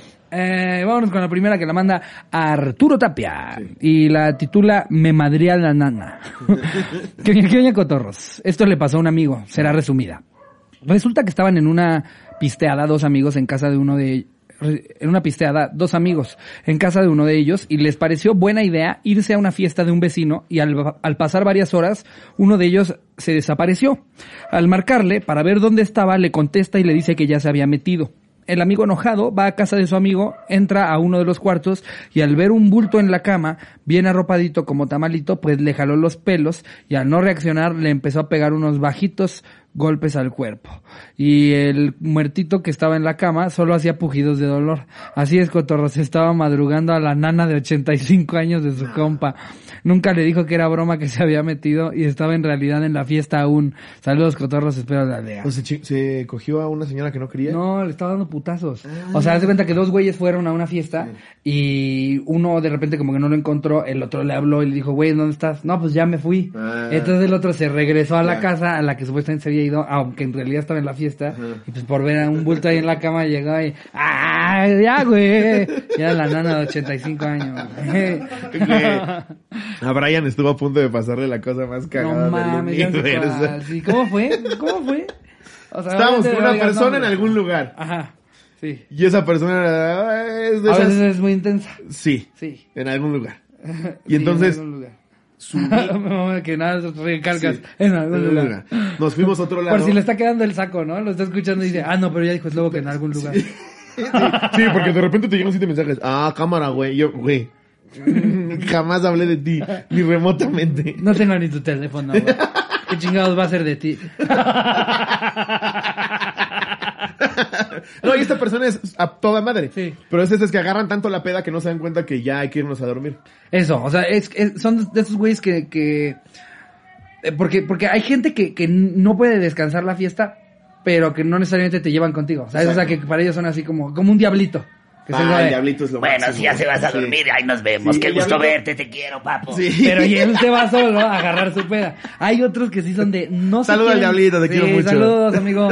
[SPEAKER 1] <laughs> Eh, vámonos con la primera que la manda Arturo Tapia y la titula Me madría la nana. <laughs> que que bien, cotorros. Esto le pasó a un amigo, será resumida. Resulta que estaban en una pisteada dos amigos en casa de uno de en una pisteada dos amigos en casa de uno de ellos y les pareció buena idea irse a una fiesta de un vecino y al, al pasar varias horas uno de ellos se desapareció. Al marcarle para ver dónde estaba le contesta y le dice que ya se había metido. El amigo enojado va a casa de su amigo, entra a uno de los cuartos y al ver un bulto en la cama, bien arropadito como tamalito, pues le jaló los pelos y al no reaccionar le empezó a pegar unos bajitos golpes al cuerpo. Y el muertito que estaba en la cama solo hacía pujidos de dolor. Así es, Cotorro, se estaba madrugando a la nana de 85 años de su compa. Nunca le dijo que era broma que se había metido y estaba en realidad en la fiesta aún. Saludos, Cotorros, espero la lea.
[SPEAKER 2] O sea, se cogió a una señora que no quería.
[SPEAKER 1] No, le estaba dando putazos. O sea, haz de cuenta que dos güeyes fueron a una fiesta y uno de repente como que no lo encontró, el otro le habló y le dijo, güey, ¿dónde estás? No, pues ya me fui.
[SPEAKER 2] Ah.
[SPEAKER 1] Entonces el otro se regresó a la
[SPEAKER 2] Ya.
[SPEAKER 1] casa a la que supuestamente se había ido, aunque en realidad estaba en la fiesta. Y pues por ver a un bulto ahí en la cama llegó y, ¡ah, ya, güey! Y era la nana de 85 años. <laughs> güey.
[SPEAKER 2] A Brian estuvo a punto de pasarle la cosa más cagada
[SPEAKER 1] no mames,
[SPEAKER 2] del universo.
[SPEAKER 1] Sí, ¿Cómo fue? ¿Cómo fue? O sea,
[SPEAKER 2] Estábamos con una persona en algún lugar.
[SPEAKER 1] Ajá, sí.
[SPEAKER 2] Y esa persona era, es de
[SPEAKER 1] A
[SPEAKER 2] esas...
[SPEAKER 1] veces es muy intensa.
[SPEAKER 2] Sí,
[SPEAKER 1] Sí.
[SPEAKER 2] en algún lugar. <laughs> Y
[SPEAKER 1] Sí,
[SPEAKER 2] entonces, <laughs>
[SPEAKER 1] en algún lugar.
[SPEAKER 2] subí-
[SPEAKER 1] que nada, recargas
[SPEAKER 2] Sí.
[SPEAKER 1] en algún lugar.
[SPEAKER 2] lugar. Nos fuimos a otro lado.
[SPEAKER 1] Por si le está quedando el saco, ¿no? Lo está escuchando y dice, ah, no, pero ya dijo es luego que en algún lugar. <laughs>
[SPEAKER 2] Sí, porque de repente te llegan siete mensajes. Ah, cámara, güey. Yo, güey. Jamás hablé de ti, ni remotamente.
[SPEAKER 1] No tengo ni tu teléfono, güey. ¿Qué chingados va a ser de ti?
[SPEAKER 2] No, y esta persona es a toda madre.
[SPEAKER 1] Sí.
[SPEAKER 2] Pero es esas que agarran tanto la peda que no se dan cuenta que ya hay que irnos a dormir.
[SPEAKER 1] Eso, o sea, es, es- son de esos güeyes que, que eh, porque, porque hay gente que, que no puede descansar la fiesta, pero que no necesariamente te llevan contigo. ¿sabes? O sea, que para ellos son así como, como un diablito. Que se
[SPEAKER 2] Ah,
[SPEAKER 1] mueve.
[SPEAKER 2] el diablito es lo
[SPEAKER 3] Bueno,
[SPEAKER 2] máximo.
[SPEAKER 3] si ya se vas a
[SPEAKER 2] Sí.
[SPEAKER 3] dormir, ahí nos vemos.
[SPEAKER 2] Sí,
[SPEAKER 3] Qué gusto
[SPEAKER 2] diablito-
[SPEAKER 3] verte, te quiero, papo.
[SPEAKER 2] Sí.
[SPEAKER 1] Pero y él se va <laughs> solo a agarrar su peda. Hay otros que sí son de no se
[SPEAKER 2] Saludos al
[SPEAKER 1] quieren-
[SPEAKER 2] diablito, te
[SPEAKER 1] Sí,
[SPEAKER 2] quiero mucho.
[SPEAKER 1] Saludos, <laughs> amigo.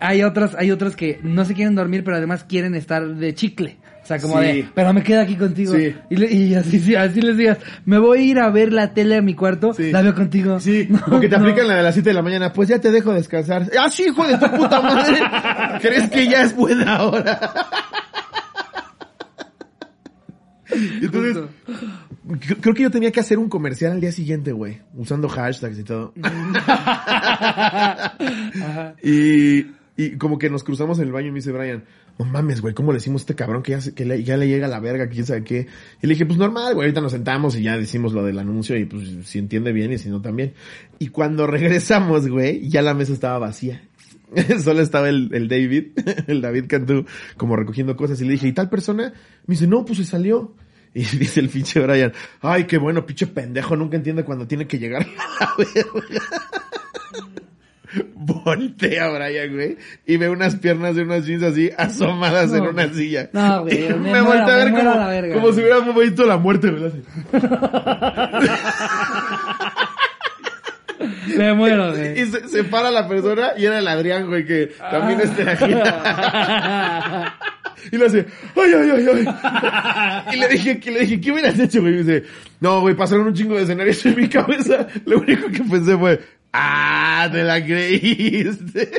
[SPEAKER 1] Hay otros, hay otros que no se quieren dormir, pero además quieren estar de chicle. O sea, como
[SPEAKER 2] Sí.
[SPEAKER 1] de, pero me quedo aquí contigo.
[SPEAKER 2] Sí.
[SPEAKER 1] Y, le- y así, sí, así les digas, me voy a ir a ver la tele a mi cuarto,
[SPEAKER 2] Sí.
[SPEAKER 1] la veo contigo.
[SPEAKER 2] Sí, <laughs>
[SPEAKER 1] No,
[SPEAKER 2] porque te
[SPEAKER 1] no.
[SPEAKER 2] aplican la de las 7 de la mañana. Pues ya te dejo descansar. Ah, sí, hijo de tu puta madre. ¿Crees que ya es buena hora? <laughs> Entonces,
[SPEAKER 1] Justo.
[SPEAKER 2] creo que yo tenía que hacer un comercial al día siguiente, güey. Usando hashtags y todo. <laughs>
[SPEAKER 1] Ajá.
[SPEAKER 2] Y, y como que nos cruzamos en el baño y me dice Brian, no mames, güey, ¿cómo le decimos a este cabrón que ya, se- que le, ya le llega la verga, quién sabe qué? Y le dije, pues normal, güey, ahorita nos sentamos y ya decimos lo del anuncio y pues si entiende bien y si no también. Y cuando regresamos, güey, ya la mesa estaba vacía. <laughs> Solo estaba el, el David, <laughs> el David Cantú, como recogiendo cosas y le dije, ¿y tal persona? Me dice, no, pues se salió. <laughs> Y dice el pinche Brian, ay, qué bueno, pinche pendejo, nunca entiende cuando tiene que llegar a la verga. Voltea Brian, güey, y ve unas piernas de unas jeans así asomadas en una silla.
[SPEAKER 1] No, güey, me
[SPEAKER 2] me volteé a ver como, como si hubiera visto la muerte, ¿verdad?
[SPEAKER 1] Me muero, <laughs> güey.
[SPEAKER 2] Y se, se para la persona y era el Adrián, güey, que también es de la <laughs> gira. Y le hace, ay, ay, ay, ay. <laughs> Y le dije, que le dije, ¿qué hubieras hecho, güey? Y dice, no, güey, pasaron un chingo de escenarios en mi cabeza. Lo único que pensé fue, ah, te la creíste.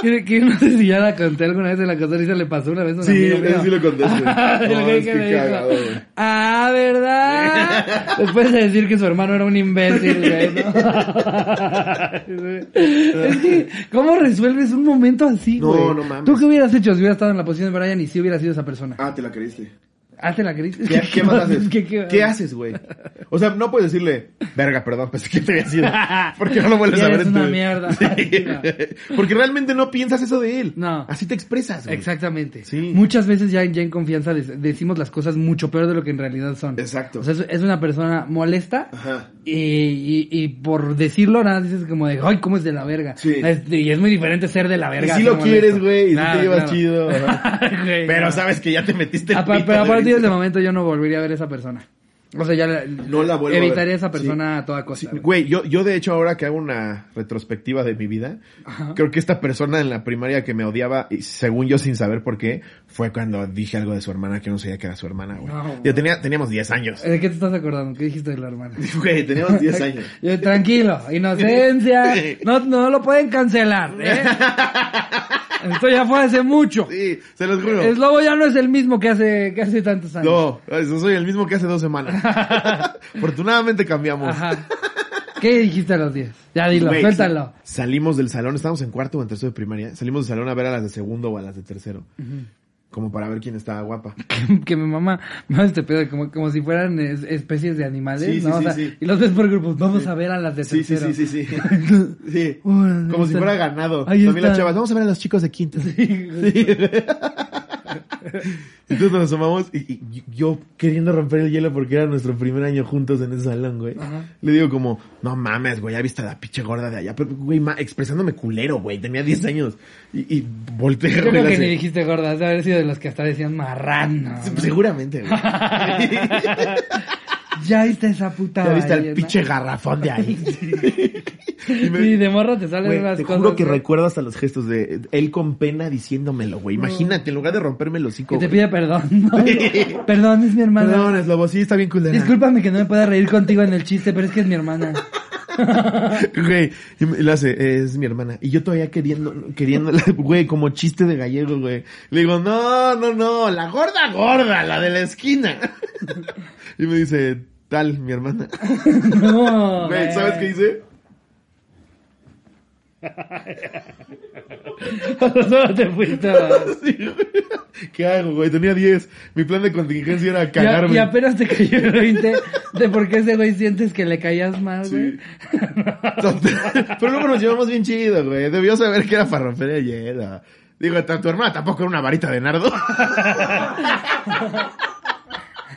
[SPEAKER 1] Que, que no sé si ya la conté alguna vez en la cotorriza le pasó una vez a un
[SPEAKER 2] Sí,
[SPEAKER 1] amigo mío.
[SPEAKER 2] sí lo contaste. <laughs>
[SPEAKER 1] El
[SPEAKER 2] No, es
[SPEAKER 1] que me
[SPEAKER 2] cagado.
[SPEAKER 1] Ah, ¿verdad? <laughs> Después de decir que su hermano era un imbécil, güey, ¿no? <laughs> es que, ¿cómo resuelves un momento así,
[SPEAKER 2] No,
[SPEAKER 1] güey?
[SPEAKER 2] no mames.
[SPEAKER 1] ¿Tú qué hubieras hecho si hubieras estado en la posición de Brian y si hubieras sido esa persona?
[SPEAKER 2] Ah, te la creíste.
[SPEAKER 1] Hazte la caricia.
[SPEAKER 2] ¿Qué, qué más haces? <laughs>
[SPEAKER 1] ¿Qué, qué-
[SPEAKER 2] ¿Qué haces, güey? O sea, no puedes decirle, verga, perdón, pensé que te había sido. <laughs> Porque no lo vuelves a ver tu
[SPEAKER 1] una mierda. <laughs>
[SPEAKER 2] Sí. Porque realmente no piensas eso de él.
[SPEAKER 1] No.
[SPEAKER 2] Así te expresas, güey.
[SPEAKER 1] Exactamente.
[SPEAKER 2] Sí.
[SPEAKER 1] Muchas veces ya, ya en confianza decimos las cosas mucho peor de lo que en realidad son.
[SPEAKER 2] Exacto.
[SPEAKER 1] O sea, es, es una persona molesta
[SPEAKER 2] Ajá.
[SPEAKER 1] y, y, y por decirlo nada dices como de, ay, cómo es de la verga.
[SPEAKER 2] Sí.
[SPEAKER 1] Es- y es muy diferente ser de la
[SPEAKER 2] Y
[SPEAKER 1] verga.
[SPEAKER 2] sí
[SPEAKER 1] ser
[SPEAKER 2] lo quieres, güey, y
[SPEAKER 1] Claro,
[SPEAKER 2] te llevas
[SPEAKER 1] claro.
[SPEAKER 2] chido. Pero sabes que ya te metiste el
[SPEAKER 1] A, pa-
[SPEAKER 2] pito
[SPEAKER 1] pero a
[SPEAKER 2] de
[SPEAKER 1] partir de
[SPEAKER 2] risa.
[SPEAKER 1] ese momento yo no volvería a ver a esa persona. O sea, ya la-
[SPEAKER 2] No la vuelvo a ver.
[SPEAKER 1] evitaría a esa
[SPEAKER 2] Sí.
[SPEAKER 1] persona a toda costa.
[SPEAKER 2] Sí,
[SPEAKER 1] güey.
[SPEAKER 2] yo, yo de hecho ahora que hago una retrospectiva de mi vida, creo que esta persona en la primaria que me odiaba, y según yo sin saber por qué, fue cuando dije algo de su hermana que no sabía que era su hermana, güey.
[SPEAKER 1] No,
[SPEAKER 2] Yo tenía, teníamos 10 años.
[SPEAKER 1] ¿De qué te estás acordando? ¿Qué dijiste de la hermana? <laughs>
[SPEAKER 2] Güey, teníamos 10 años.
[SPEAKER 1] Yo, tranquilo, inocencia, <laughs> no, no lo pueden cancelar, ¿eh? <laughs> Esto ya fue hace mucho.
[SPEAKER 2] Sí, se los juro.
[SPEAKER 1] El lobo ya no es el mismo que hace, que hace tantos años.
[SPEAKER 2] No, eso soy el mismo que hace dos semanas. <laughs> Afortunadamente cambiamos.
[SPEAKER 1] Ajá. ¿Qué dijiste a los 10? Ya dilo,
[SPEAKER 2] Güey,
[SPEAKER 1] suéltalo.
[SPEAKER 2] sa- Salimos del salón, estábamos en cuarto o en tercero de primaria. Salimos del salón a ver a las de segundo o a las de tercero. Como para ver quién estaba guapa. <laughs>
[SPEAKER 1] que mi mamá me hace este pedo como, como si fueran es- especies de animales,
[SPEAKER 2] Sí, sí,
[SPEAKER 1] ¿no? O
[SPEAKER 2] sí,
[SPEAKER 1] sea,
[SPEAKER 2] sí.
[SPEAKER 1] Y los ves por grupos, vamos a ver a las de
[SPEAKER 2] Sí, sí,
[SPEAKER 1] tercero.
[SPEAKER 2] sí, sí, sí. <laughs> Sí. Como si fuera ganado.
[SPEAKER 1] Ahí
[SPEAKER 2] También las
[SPEAKER 1] está.
[SPEAKER 2] chavas, vamos a ver a los chicos de quinto. <laughs> <laughs> Entonces nos asomamos y, y yo queriendo romper el hielo porque era nuestro primer año juntos en ese salón, güey.
[SPEAKER 1] Ajá.
[SPEAKER 2] Le digo como, no mames, güey, ya viste a la pinche gorda de allá. Pero, güey, ma- expresándome culero, güey. Tenía 10 años. Y, y volteé,
[SPEAKER 1] Yo creo que
[SPEAKER 2] hace-
[SPEAKER 1] ni dijiste gorda, has de haber sido de los que hasta decían marrano. ¿no?
[SPEAKER 2] Seguramente, güey. <laughs> <laughs>
[SPEAKER 1] Ya viste esa puta
[SPEAKER 2] ya viste al
[SPEAKER 1] ballena?
[SPEAKER 2] pinche garrafón de ahí. <laughs> Y me-
[SPEAKER 1] Sí, de morro te salen unas
[SPEAKER 2] te
[SPEAKER 1] cosas.
[SPEAKER 2] juro que
[SPEAKER 1] güey,
[SPEAKER 2] recuerdo hasta los gestos de él con pena diciéndomelo, güey. Imagínate, en lugar de romperme el hocico.
[SPEAKER 1] Que te pide perdón. ¿no? <laughs> Perdón, es mi hermana.
[SPEAKER 2] Perdón, es lobo, sí, está bien culera.
[SPEAKER 1] Discúlpame que no me pueda reír contigo en el chiste, pero es que es mi hermana. <laughs>
[SPEAKER 2] Güey, y le hace, es mi hermana. Y yo todavía queriendo, queriendo, güey, como chiste de gallego, güey. Le digo, no, no, no, la gorda gorda, la de la esquina. Y me dice, tal, mi hermana. <laughs>
[SPEAKER 1] No,
[SPEAKER 2] Güey, ¿sabes qué hice? <laughs>
[SPEAKER 1] Solo te fuiste. <laughs>
[SPEAKER 2] Sí. ¿Qué hago, güey? Tenía 10. Mi plan de contingencia era cagarme.
[SPEAKER 1] y apenas te cayó el 20 de por qué ese güey sientes que le caías mal, güey.
[SPEAKER 2] Pero luego nos llevamos bien chido, güey. Debió saber que era el hielo. Digo, tu hermana tampoco era una varita de nardo.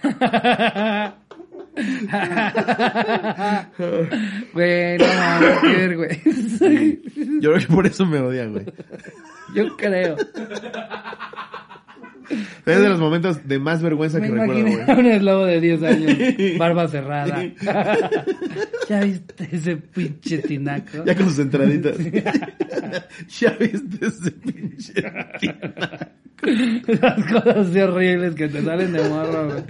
[SPEAKER 2] <laughs>
[SPEAKER 1] Güey, no mames, qué vergüenza.
[SPEAKER 2] Yo creo que por eso me odia, güey.
[SPEAKER 1] Yo creo. <laughs>
[SPEAKER 2] Es de los momentos de más vergüenza
[SPEAKER 1] Me
[SPEAKER 2] que recuerdo, güey.
[SPEAKER 1] a un eslobo de 10 años, <laughs> barba cerrada. <laughs> ¿Ya viste ese pinche tinaco?
[SPEAKER 2] Ya con sus entraditas. ya viste ese pinche.
[SPEAKER 1] Las cosas horribles que te salen de morro, güey.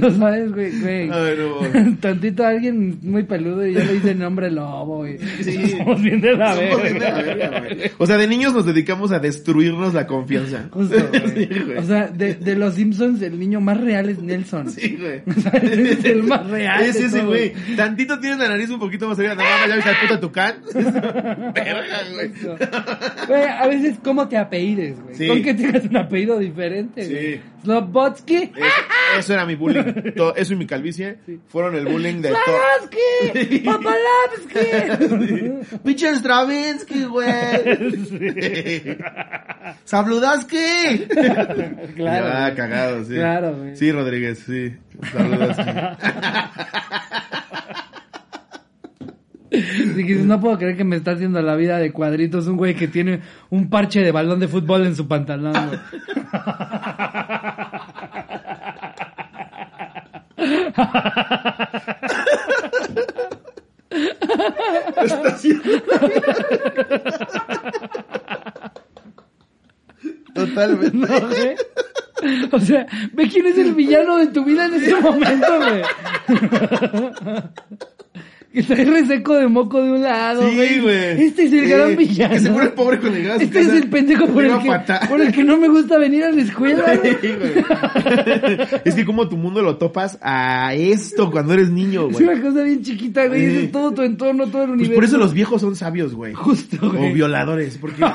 [SPEAKER 1] No sabes, güey, güey.
[SPEAKER 2] No, güey.
[SPEAKER 1] Tantito a alguien muy peludo y ya le dice nombre lobo, güey.
[SPEAKER 2] Sí.
[SPEAKER 1] Somos bien de la
[SPEAKER 2] Somos bien de la
[SPEAKER 1] verga.
[SPEAKER 2] O sea, de niños nos dedicamos a destruirnos la confianza.
[SPEAKER 1] Justo, güey.
[SPEAKER 2] Sí, güey.
[SPEAKER 1] O sea, de, de los Simpsons, el niño más real es Nelson.
[SPEAKER 2] Sí, güey. <laughs>
[SPEAKER 1] Es el más real.
[SPEAKER 2] Es ese, güey. Tantito tienes la nariz un poquito más arriba. No mames, ya viste al puto tucán. <laughs> Verga, güey.
[SPEAKER 1] Güey, a veces, ¿cómo te apellides, güey?
[SPEAKER 2] Sí.
[SPEAKER 1] Con que tengas un apellido diferente,
[SPEAKER 2] Sí.
[SPEAKER 1] Slobotsky.
[SPEAKER 2] Eso, eso era mi bullying. Todo- eso y mi calvicie fueron el bullying de.
[SPEAKER 1] Slobotsky. Papalavsky.
[SPEAKER 2] Pinche Stravinsky, güey. <laughs> Sabludaski. <laughs>
[SPEAKER 1] Claro.
[SPEAKER 2] Ya,
[SPEAKER 1] güey.
[SPEAKER 2] cagado, sí.
[SPEAKER 1] Claro, güey.
[SPEAKER 2] Sí, Rodríguez, sí. Sabludaski.
[SPEAKER 1] Si dices, no puedo creer que me está haciendo la vida de cuadritos un güey que tiene un parche de balón de fútbol en su pantalón, güey.
[SPEAKER 2] Está haciendo- <laughs> Totalmente. <laughs>
[SPEAKER 1] ¿No, güey? O sea, ve quién es el villano de tu vida en ese momento, güey. Que está ahí reseco de moco de un lado,
[SPEAKER 2] Sí, güey.
[SPEAKER 1] Este es el gran villano.
[SPEAKER 2] que se pone pobre llegaba a su
[SPEAKER 1] Este es el pendejo por el, que, por el que no me gusta venir a la escuela, güey.
[SPEAKER 2] Sí, güey. es que como tu mundo lo topas a esto cuando eres niño,
[SPEAKER 1] Es
[SPEAKER 2] güey.
[SPEAKER 1] una cosa bien chiquita, güey.
[SPEAKER 2] Sí.
[SPEAKER 1] Es todo tu entorno, todo el
[SPEAKER 2] Pues
[SPEAKER 1] universo.
[SPEAKER 2] por eso los viejos son sabios, güey.
[SPEAKER 1] Justo,
[SPEAKER 2] O
[SPEAKER 1] güey.
[SPEAKER 2] violadores, porque... <laughs>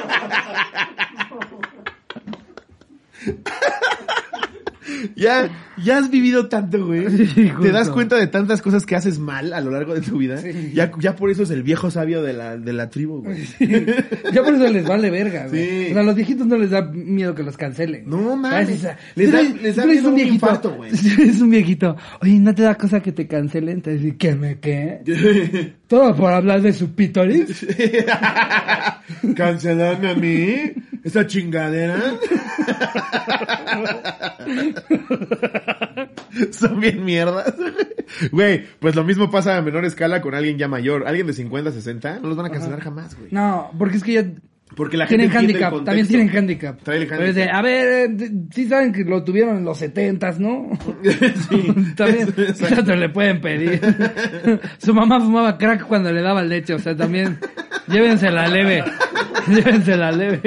[SPEAKER 2] Ya, ya has vivido tanto, güey.
[SPEAKER 1] Sí.
[SPEAKER 2] Te das cuenta de tantas cosas que haces mal a lo largo de tu vida.
[SPEAKER 1] Sí.
[SPEAKER 2] Ya, ya por eso es el viejo sabio de la, de la tribu, güey.
[SPEAKER 1] Ya por eso les vale verga, güey. O sea, a los viejitos no les da miedo que los cancelen.
[SPEAKER 2] No, mames. Les da- les miedo un infarto, güey. <laughs>
[SPEAKER 1] Es un viejito. Oye, ¿no te da cosa que te cancelen? Te dice, ¿qué me qué? <laughs> Todo por hablar de su pítoris. <laughs>
[SPEAKER 2] Cancelarme a mí, esa chingadera. Son bien mierdas. Güey, pues lo mismo pasa a menor escala con alguien ya mayor. Alguien de 50, 60, no los van a cancelar jamás, güey.
[SPEAKER 1] No, porque es que ya
[SPEAKER 2] Porque la
[SPEAKER 1] tienen
[SPEAKER 2] gente el
[SPEAKER 1] handicap, también tienen handicap.
[SPEAKER 2] Trae el
[SPEAKER 1] Pero es de,
[SPEAKER 2] handicap.
[SPEAKER 1] a ver, sí saben que lo tuvieron en los setentas, ¿no? <laughs>
[SPEAKER 2] sí. <laughs>
[SPEAKER 1] también, <laughs> te le pueden pedir. Su mamá fumaba crack cuando le daba leche, o sea, también, llévensela leve, llévensela leve.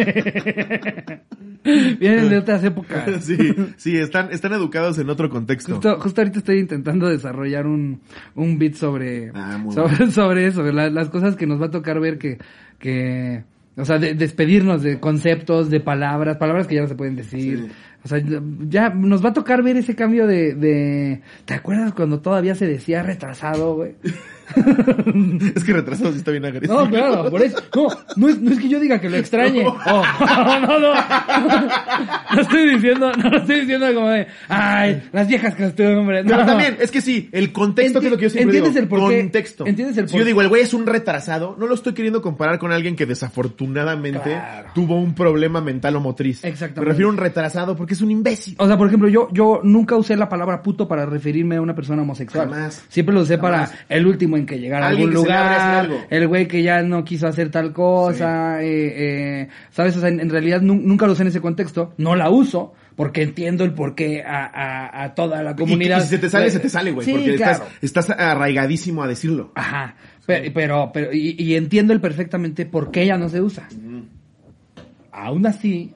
[SPEAKER 1] Vienen de otras épocas.
[SPEAKER 2] Sí, sí, están, están educados en otro contexto.
[SPEAKER 1] Justo, justo ahorita estoy intentando desarrollar un, un beat sobre,
[SPEAKER 2] Ah,
[SPEAKER 1] sobre, sobre eso, la- las cosas que nos va a tocar ver que, que, o sea, de- despedirnos de conceptos, de palabras, palabras que ya no se pueden decir.
[SPEAKER 2] Sí.
[SPEAKER 1] O sea, ya nos va a tocar ver ese cambio de, de, ¿te acuerdas cuando todavía se decía retrasado, güey? <laughs> <laughs>
[SPEAKER 2] Es que retrasado sí está bien agresivo.
[SPEAKER 1] No, claro, por eso. No, no es, no es que yo diga que lo extrañe. Oh, <laughs> no, no. <laughs> No estoy diciendo, no lo estoy diciendo como de, ay, las viejas costumbres.
[SPEAKER 2] Pero
[SPEAKER 1] No.
[SPEAKER 2] también, es que sí, el contexto
[SPEAKER 1] Enti-
[SPEAKER 2] que es lo que yo siempre
[SPEAKER 1] ¿entiendes
[SPEAKER 2] digo.
[SPEAKER 1] el por qué?
[SPEAKER 2] Contexto.
[SPEAKER 1] ¿Entiendes el
[SPEAKER 2] si
[SPEAKER 1] por-
[SPEAKER 2] yo digo, el güey es un retrasado, no lo estoy queriendo comparar con alguien que desafortunadamente
[SPEAKER 1] Claro.
[SPEAKER 2] tuvo un problema mental o motriz.
[SPEAKER 1] Exactamente.
[SPEAKER 2] Me refiero a un retrasado porque es un imbécil.
[SPEAKER 1] O sea, por ejemplo, yo, yo nunca usé la palabra puto para referirme a una persona homosexual.
[SPEAKER 2] Jamás.
[SPEAKER 1] Siempre lo usé
[SPEAKER 2] Jamás.
[SPEAKER 1] para el último en que llegara a algún lugar, el güey que ya no quiso hacer tal cosa, eh, eh, ¿sabes? O sea, en, en realidad nu- nunca lo usé en ese contexto, no la uso, porque entiendo el porqué a, a, a toda la
[SPEAKER 2] Y-
[SPEAKER 1] comunidad.
[SPEAKER 2] Y, si se te sale, se te sale, güey.
[SPEAKER 1] Sí,
[SPEAKER 2] porque
[SPEAKER 1] claro.
[SPEAKER 2] estás, estás arraigadísimo a decirlo.
[SPEAKER 1] Ajá. Pe- Pero, pero, y, y entiendo el perfectamente por qué ya no se usa. Aún así,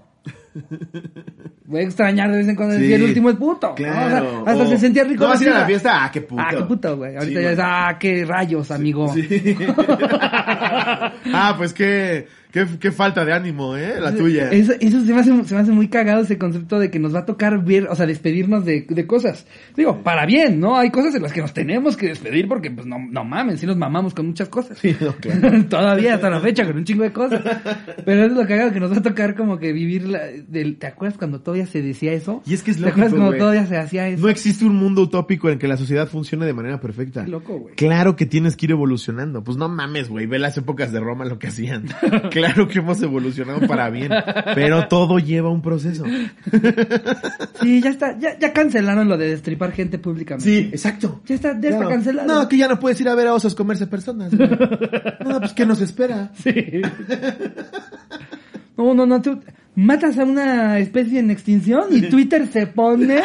[SPEAKER 1] <laughs> voy a extrañar de vez en cuando
[SPEAKER 2] Sí.
[SPEAKER 1] el último es puto. ¿no?
[SPEAKER 2] Claro.
[SPEAKER 1] O sea, hasta
[SPEAKER 2] O,
[SPEAKER 1] se sentía rico.
[SPEAKER 2] ¿no vas a ir a la fiesta? Ah, qué puto.
[SPEAKER 1] Ah, qué puto, güey. Ahorita
[SPEAKER 2] Sí,
[SPEAKER 1] ya es, ah, qué rayos, amigo.
[SPEAKER 2] Sí. <laughs> <laughs> ah, pues qué, qué, qué falta de ánimo, ¿eh? La tuya.
[SPEAKER 1] Eso, eso se, me hace, se me hace muy cagado ese concepto de que nos va a tocar ver, o sea, despedirnos de, de cosas. Digo, para bien, ¿no? Hay cosas en las que nos tenemos que despedir porque, pues, no, no mamen, sí nos mamamos con muchas cosas.
[SPEAKER 2] Sí, no, claro. <laughs>
[SPEAKER 1] Todavía hasta la fecha, con un chingo de cosas. Pero es lo cagado que nos va a tocar como que vivir la, del, ¿te acuerdas cuando todavía se decía eso?
[SPEAKER 2] Y es que es
[SPEAKER 1] ¿Te
[SPEAKER 2] lógico,
[SPEAKER 1] acuerdas cuando todavía se hacía eso?
[SPEAKER 2] No existe un mundo utópico en que la sociedad funcione de manera perfecta.
[SPEAKER 1] Qué loco, güey.
[SPEAKER 2] Claro que tienes que ir evolucionando. Pues no mames, güey. Ve las épocas de Roma lo que hacían. <laughs> claro que hemos evolucionado para bien. Pero todo lleva un proceso.
[SPEAKER 1] Sí, ya está, ya, ya cancelaron lo de destripar gente públicamente.
[SPEAKER 2] Sí, exacto.
[SPEAKER 1] Ya está, ya está
[SPEAKER 2] Claro.
[SPEAKER 1] cancelado.
[SPEAKER 2] No, que ya no puedes ir a ver a osos comerse personas. güey. No, pues ¿qué nos espera?
[SPEAKER 1] Sí. No, no, no, tú matas a una especie en extinción y Twitter se pone...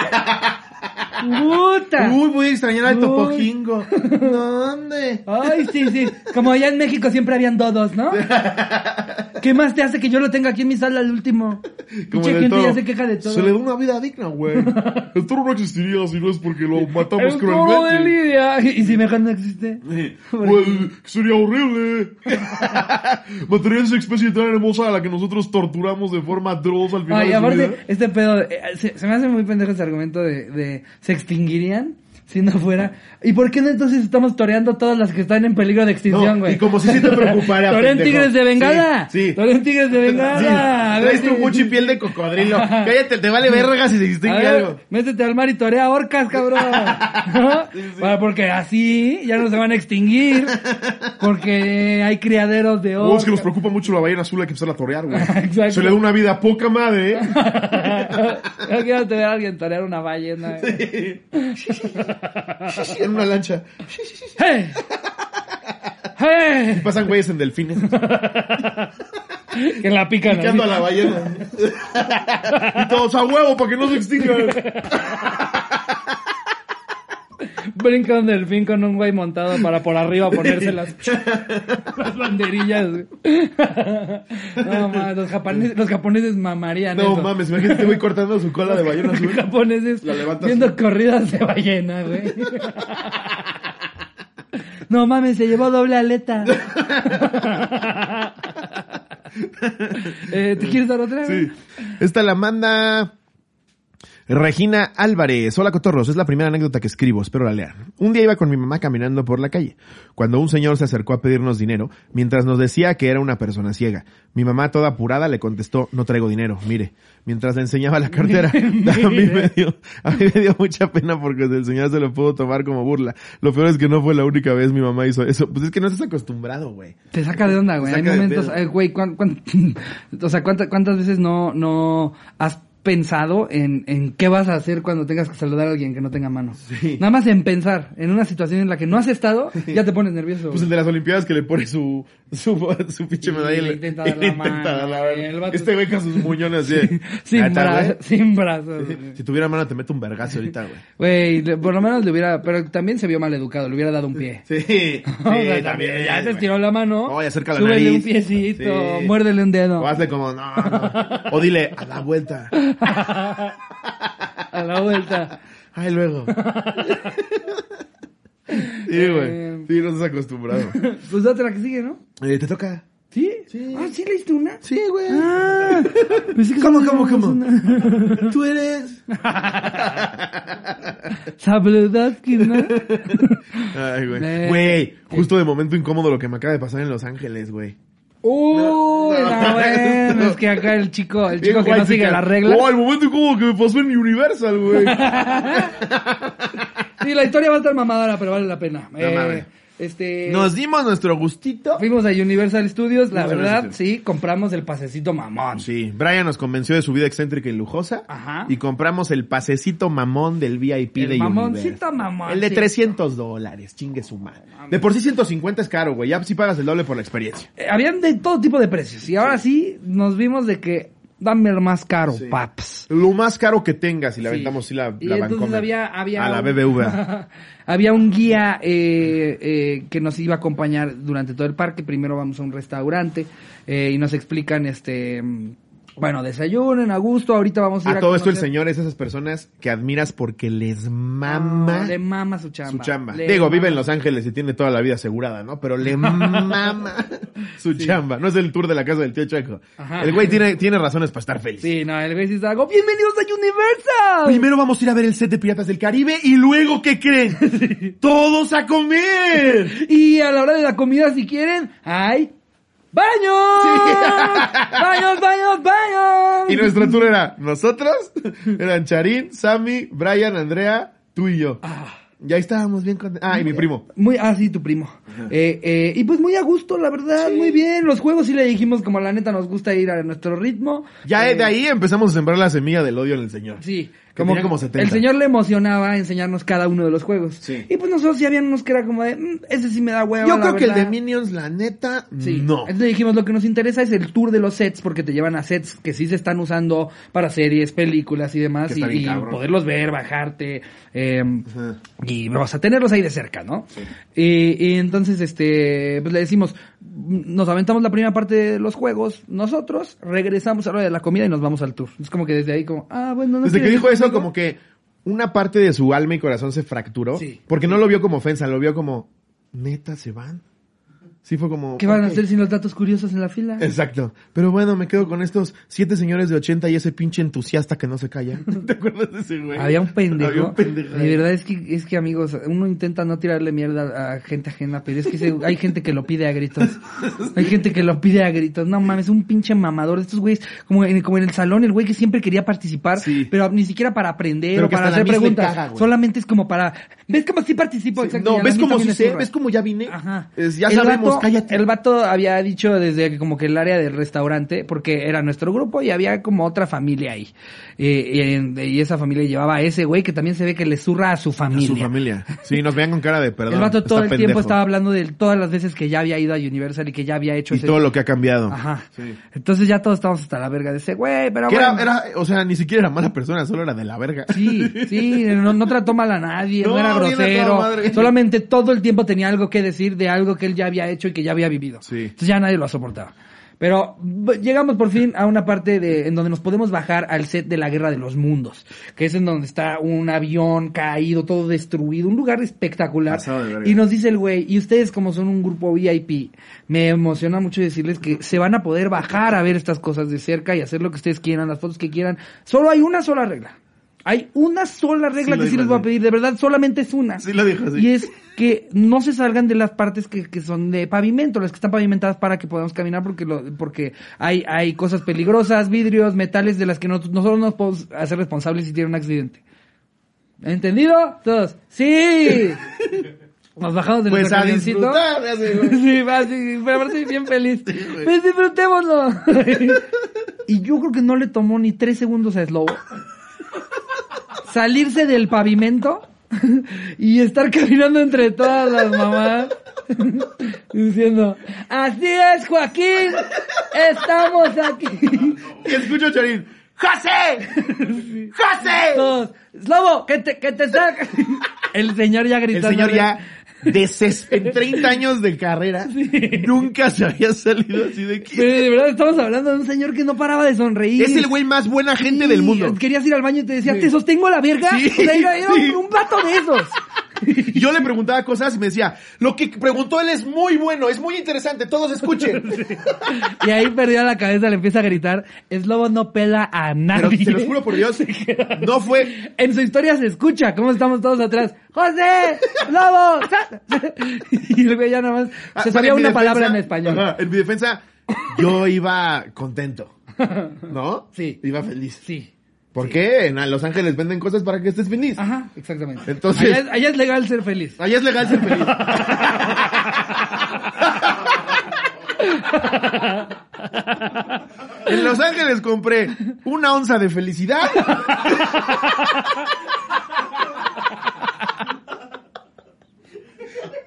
[SPEAKER 1] ¡Puta!
[SPEAKER 2] Uy, voy a extrañar al
[SPEAKER 1] Uy.
[SPEAKER 2] topojingo. ¿Dónde?
[SPEAKER 1] Ay, sí, sí. Como allá en México siempre habían dodos, ¿no? ¿Qué más te hace que yo lo tenga aquí en mi sala al último?
[SPEAKER 2] Como
[SPEAKER 1] Mucha gente
[SPEAKER 2] toro.
[SPEAKER 1] ya se queja de todo.
[SPEAKER 2] Se le da una vida digna, güey. El toro no existiría si no es porque lo matamos
[SPEAKER 1] El toro de
[SPEAKER 2] cruelmente.
[SPEAKER 1] Lidia. ¿Y si mejor no existe? <laughs>
[SPEAKER 2] Güey, sería horrible. <laughs> Mataría esa especie tan hermosa a la que nosotros torturamos de forma atroz al final
[SPEAKER 1] Ay,
[SPEAKER 2] de su
[SPEAKER 1] aparte,
[SPEAKER 2] vida.
[SPEAKER 1] este pedo, eh, se, se me hace muy pendejo ese argumento de, de se extinguirían si no fuera. ¿Y por qué no entonces estamos toreando todas las que están en peligro de extinción,
[SPEAKER 2] No,
[SPEAKER 1] güey?
[SPEAKER 2] y como si sí te <laughs> preocupara,
[SPEAKER 1] Torean tigres de bengala.
[SPEAKER 2] Sí, sí.
[SPEAKER 1] Torean tigres de bengala.
[SPEAKER 2] Sí, traes tu piel de cocodrilo. Cállate, te vale verga si se distingue
[SPEAKER 1] ver,
[SPEAKER 2] algo.
[SPEAKER 1] métete al mar y torea orcas, cabrón. <laughs> ¿No? Para- porque así ya no se van a extinguir. Porque hay criaderos de
[SPEAKER 2] Oh, es que nos
[SPEAKER 1] orcas.
[SPEAKER 2] preocupa mucho la ballena azul, hay que empezar a torear, güey. <laughs>
[SPEAKER 1] Exacto.
[SPEAKER 2] Se le da una vida a poca madre.
[SPEAKER 1] Yo quiero tener a alguien torear una ballena.
[SPEAKER 2] En una lancha.
[SPEAKER 1] ¡Hey! ¡Hey!
[SPEAKER 2] Pasan güeyes en delfines.
[SPEAKER 1] Que la pican.
[SPEAKER 2] Picando a la ballena. y todos a huevo para que no se extingan.
[SPEAKER 1] Brinca un delfín con un güey montado para por arriba ponerse las, <laughs> las banderillas. <laughs> No mames, los japoneses, los japoneses mamarían
[SPEAKER 2] No
[SPEAKER 1] eso.
[SPEAKER 2] mames, imagínate, voy cortando su cola de ballena <laughs> azul.
[SPEAKER 1] Los japoneses
[SPEAKER 2] La
[SPEAKER 1] viendo corridas de ballena, güey. No mames, se llevó doble aleta. eh, ¿Te quieres dar otra?
[SPEAKER 2] Sí. Esta la manda Regina Álvarez, hola cotorros, es la primera anécdota que escribo, espero la lean. Un día iba con mi mamá caminando por la calle, cuando un señor se acercó a pedirnos dinero, mientras nos decía que era una persona ciega. Mi mamá toda apurada le contestó, no traigo dinero, mire, mientras le enseñaba la cartera. <laughs> <laughs> a, mí me dio, a mí me dio mucha pena porque el señor se lo pudo tomar como burla. Lo peor es que no fue la única vez mi mamá hizo eso. Pues es que no estás acostumbrado, güey.
[SPEAKER 1] Te saca de onda, güey. Hay momentos, eh, güey, cuán- cuán- <laughs> o sea, ¿cuántas, cuántas veces no, no has pensado en, en qué vas a hacer cuando tengas que saludar a alguien que no tenga mano?
[SPEAKER 2] Sí.
[SPEAKER 1] Nada más en pensar en una situación en la que no has estado, <laughs> ya te pones nervioso.
[SPEAKER 2] Pues el de las Olimpiadas que le pone su, su, su pinche medalla y
[SPEAKER 1] le intenta dar la <laughs>
[SPEAKER 2] intenta
[SPEAKER 1] mano,
[SPEAKER 2] dar la Este güey con sus muñones así. <laughs>
[SPEAKER 1] sin, brazos, sin brazos.
[SPEAKER 2] Si tuviera mano te meto un vergazo ahorita, güey.
[SPEAKER 1] Güey, por lo menos le hubiera, pero también se vio mal educado, le hubiera dado un pie.
[SPEAKER 2] Sí, sí,
[SPEAKER 1] O sea,
[SPEAKER 2] también.
[SPEAKER 1] Ya te estiró la mano.
[SPEAKER 2] Oye, acerca la
[SPEAKER 1] súbele
[SPEAKER 2] nariz.
[SPEAKER 1] un piecito, muérdele un dedo.
[SPEAKER 2] O hazle como, no, no. O dile, a la vuelta. <laughs>
[SPEAKER 1] A la vuelta.
[SPEAKER 2] Ay, luego. Sí, güey. Sí, no estás acostumbrado.
[SPEAKER 1] Pues date la que sigue, ¿no?
[SPEAKER 2] Eh, ¿Te toca?
[SPEAKER 1] ¿Sí?
[SPEAKER 2] Sí.
[SPEAKER 1] Ah, ¿sí leíste una?
[SPEAKER 2] Sí, güey.
[SPEAKER 1] Ah, pensé que
[SPEAKER 2] ¿Cómo, cómo, cómo?
[SPEAKER 1] una.
[SPEAKER 2] Tú eres.
[SPEAKER 1] Sabludowski, ¿no?
[SPEAKER 2] Ay, güey.
[SPEAKER 1] Eh.
[SPEAKER 2] Güey, justo de momento incómodo lo que me acaba de pasar en Los Ángeles, güey.
[SPEAKER 1] Uy,
[SPEAKER 2] No,
[SPEAKER 1] no, bueno, es que acá el chico, el chico que no sigue las reglas.
[SPEAKER 2] Oh, el momento incómodo que me pasó en Universal, güey. <laughs>
[SPEAKER 1] Sí, la historia va a estar mamadora, pero vale la pena.
[SPEAKER 2] No
[SPEAKER 1] Eh. Este,
[SPEAKER 2] Nos dimos nuestro gustito.
[SPEAKER 1] fuimos a Universal Studios, la verdad, sí, compramos el pasecito mamón.
[SPEAKER 2] Sí, Brian nos convenció de su vida excéntrica y lujosa.
[SPEAKER 1] Ajá.
[SPEAKER 2] Y compramos el pasecito mamón del VIP
[SPEAKER 1] El
[SPEAKER 2] de
[SPEAKER 1] mamoncito
[SPEAKER 2] Universal.
[SPEAKER 1] mamón,
[SPEAKER 2] El de
[SPEAKER 1] sí.
[SPEAKER 2] 300 dólares, chingue su madre. De por sí 150 es caro, güey. Ya sí pagas el doble por la experiencia.
[SPEAKER 1] Eh, habían de todo tipo de precios. Y ahora sí, nos vimos de que dame el más caro,
[SPEAKER 2] Sí.
[SPEAKER 1] paps.
[SPEAKER 2] Lo más caro que tengas y le
[SPEAKER 1] Sí.
[SPEAKER 2] aventamos sí la,
[SPEAKER 1] Y
[SPEAKER 2] la
[SPEAKER 1] entonces
[SPEAKER 2] Vancomer.
[SPEAKER 1] había, había
[SPEAKER 2] A la BBVA. <laughs>
[SPEAKER 1] había un guía eh, eh, que nos iba a acompañar durante todo el parque. Primero vamos a un restaurante eh, y nos explican, este, bueno, desayunen a gusto. Ahorita vamos a ir
[SPEAKER 2] A todo esto el señor es esas personas que admiras porque les mama
[SPEAKER 1] No, le mama su chamba.
[SPEAKER 2] su chamba.
[SPEAKER 1] Le
[SPEAKER 2] Digo,
[SPEAKER 1] mama.
[SPEAKER 2] vive en Los Ángeles y tiene toda la vida asegurada, ¿no? Pero le <laughs> mama su chamba. No es el tour de la casa del tío Chueco.
[SPEAKER 1] Ajá.
[SPEAKER 2] El güey tiene, tiene razones para estar feliz.
[SPEAKER 1] Sí, no, el güey sí está algo. ¡Bienvenidos a Universal!
[SPEAKER 2] Primero vamos a ir a ver el set de Piratas del Caribe y luego, ¿qué creen? <laughs> ¡Todos a comer!
[SPEAKER 1] Y a la hora de la comida, si quieren, hay baños. baños, baños, baños.
[SPEAKER 2] Y nuestro tour era nosotros, eran Charín, Sammy, Brian, Andrea, tú y yo. Ya estábamos bien contentos. Ah, y mi primo.
[SPEAKER 1] Muy, ah, sí, tu primo. Eh, eh, y pues muy a gusto, la verdad, muy bien. Los juegos sí le dijimos como la neta nos gusta ir a nuestro ritmo.
[SPEAKER 2] Ya
[SPEAKER 1] Eh,
[SPEAKER 2] de ahí empezamos a sembrar la semilla del odio en el señor.
[SPEAKER 1] Sí.
[SPEAKER 2] Tenía como 70.
[SPEAKER 1] El señor le emocionaba enseñarnos cada uno de los juegos.
[SPEAKER 2] Sí.
[SPEAKER 1] Y pues nosotros ya habían unos que era como de, "Mm, ese sí me da hueva.
[SPEAKER 2] Yo creo que el de
[SPEAKER 1] verdad".
[SPEAKER 2] Minions, la neta,
[SPEAKER 1] Sí.
[SPEAKER 2] no.
[SPEAKER 1] Entonces dijimos, lo que nos interesa es el tour de los sets, porque te llevan a sets que sí se están usando para series, películas y demás, y, poderlos ver, bajarte, eh, y vamos a tenerlos ahí de cerca, ¿no? Y, y entonces, este, pues le decimos, nos aventamos la primera parte de los juegos, nosotros regresamos a la hora de la comida y nos vamos al tour. Es como que desde ahí como, ah, bueno, no
[SPEAKER 2] Desde que dijo eso, como que una parte de su alma y corazón se fracturó.
[SPEAKER 1] Sí.
[SPEAKER 2] Porque no lo vio como ofensa, lo vio como, neta, se van. Sí fue como...
[SPEAKER 1] ¿Qué van a hacer sin los datos curiosos en la fila?
[SPEAKER 2] Exacto. Pero bueno, me quedo con estos siete señores de 80 y ese pinche entusiasta que no se calla. <laughs> ¿Te acuerdas de ese güey?
[SPEAKER 1] Había un pendejo.
[SPEAKER 2] Había un pendejo.
[SPEAKER 1] De verdad es que, es que amigos, uno intenta no tirarle mierda a gente ajena, pero es que se- hay gente que lo pide a gritos. <laughs> Hay gente que lo pide a gritos. No mames, un pinche mamador de estos güeyes, como en, como en el salón, el güey que siempre quería participar,
[SPEAKER 2] Sí.
[SPEAKER 1] pero ni siquiera para aprender
[SPEAKER 2] Pero
[SPEAKER 1] o para hacer preguntas.
[SPEAKER 2] caga.
[SPEAKER 1] Solamente es como para, ¿ves cómo sí participo?
[SPEAKER 2] Sí, no, ves como sé,
[SPEAKER 1] zurra.
[SPEAKER 2] ves como ya vine.
[SPEAKER 1] Ajá.
[SPEAKER 2] Es- ya
[SPEAKER 1] El
[SPEAKER 2] sabemos, cállate.
[SPEAKER 1] El vato había dicho desde que como que el área del restaurante, porque era nuestro grupo y había como otra familia ahí. Eh, y, esa familia llevaba a ese güey que también se ve que le zurra a su
[SPEAKER 2] A
[SPEAKER 1] familia.
[SPEAKER 2] su familia. Sí, nos veían con cara de perdón.
[SPEAKER 1] el vato todo el
[SPEAKER 2] pendejo.
[SPEAKER 1] tiempo estaba hablando de todas las veces que ya había ido a Universal y que ya había hecho
[SPEAKER 2] Y
[SPEAKER 1] ese
[SPEAKER 2] todo lo que ha cambiado.
[SPEAKER 1] Ajá.
[SPEAKER 2] Sí.
[SPEAKER 1] Entonces ya todos estábamos hasta la verga de ese güey, pero
[SPEAKER 2] Que
[SPEAKER 1] bueno.
[SPEAKER 2] era, era, o sea, ni siquiera era mala persona, solo era de la verga.
[SPEAKER 1] Sí, <laughs> sí, no, no trató mal a nadie, no,
[SPEAKER 2] No,
[SPEAKER 1] era
[SPEAKER 2] a
[SPEAKER 1] grosero, solamente todo el tiempo tenía algo que decir de algo que él ya había hecho y que ya había vivido.
[SPEAKER 2] Sí.
[SPEAKER 1] Entonces ya nadie lo soportaba. Pero b- llegamos por fin a una parte de, en donde nos podemos bajar al set de la Guerra de los Mundos, que es en donde está un avión caído, todo destruido, un lugar espectacular. Y nos dice el güey, y ustedes como son un grupo VIP, me emociona mucho decirles que se van a poder bajar a ver estas cosas de cerca y hacer lo que ustedes quieran, las fotos que quieran. Solo hay una sola regla. Hay una sola regla
[SPEAKER 2] Sí
[SPEAKER 1] que sí les voy a
[SPEAKER 2] así.
[SPEAKER 1] pedir, de verdad, solamente es una.
[SPEAKER 2] Sí lo dijo así.
[SPEAKER 1] Y es que no se salgan de las partes que, que son de pavimento, las que están pavimentadas para que podamos caminar porque lo, porque hay, hay cosas peligrosas, vidrios, metales de las que no- nosotros no nos podemos hacer responsables si tiene un accidente. ¿Entendido? Todos. ¡Sí! <laughs> Nos bajamos de
[SPEAKER 2] Pues a disfrutar, así. <laughs>
[SPEAKER 1] Sí, va, sí, pero aparte estoy bien feliz. pues disfrutémoslo. <laughs> y yo creo que no le tomó ni tres segundos a Slobo salirse del pavimento <laughs> y estar caminando entre todas las mamás <laughs> diciendo, así es Joaquín, estamos aquí. <laughs>
[SPEAKER 2] Y escucho Charín. ¡José! ¡José!
[SPEAKER 1] Todos, Slobo, que te, que te saca. El señor ya
[SPEAKER 2] El
[SPEAKER 1] gritando.
[SPEAKER 2] señor ya deses- en 30 años de carrera nunca se había salido así de
[SPEAKER 1] Pero de verdad estamos hablando de un señor que no paraba de sonreír.
[SPEAKER 2] es el güey más buena gente
[SPEAKER 1] Sí,
[SPEAKER 2] del mundo.
[SPEAKER 1] Querías ir al baño y te decía,
[SPEAKER 2] Sí.
[SPEAKER 1] ¿te sostengo la verga?
[SPEAKER 2] Sí,
[SPEAKER 1] O sea, era, un vato de esos.
[SPEAKER 2] Y <laughs> yo le preguntaba cosas y me decía, lo que preguntó él es muy bueno, es muy interesante, todos escuchen. <laughs>
[SPEAKER 1] Y ahí perdió la cabeza, le empieza a gritar, Slobo no pela a
[SPEAKER 2] Pero
[SPEAKER 1] nadie.
[SPEAKER 2] te lo juro por Dios, <laughs> no fue
[SPEAKER 1] En su historia se escucha cómo estamos todos atrás. ¡José! ¡Lobo! sa-". Y el güey ya nada más
[SPEAKER 2] Ah,
[SPEAKER 1] se sabía una palabra en español.
[SPEAKER 2] Ajá, en mi defensa, yo iba contento. ¿No?
[SPEAKER 1] Sí.
[SPEAKER 2] Iba feliz.
[SPEAKER 1] Sí.
[SPEAKER 2] ¿Por qué? En Los Ángeles venden cosas para que estés feliz.
[SPEAKER 1] Ajá, exactamente.
[SPEAKER 2] Entonces-
[SPEAKER 1] Allá, es- allá es legal ser feliz.
[SPEAKER 2] Allá es legal ser feliz. <laughs> en Los Ángeles compré una onza de felicidad.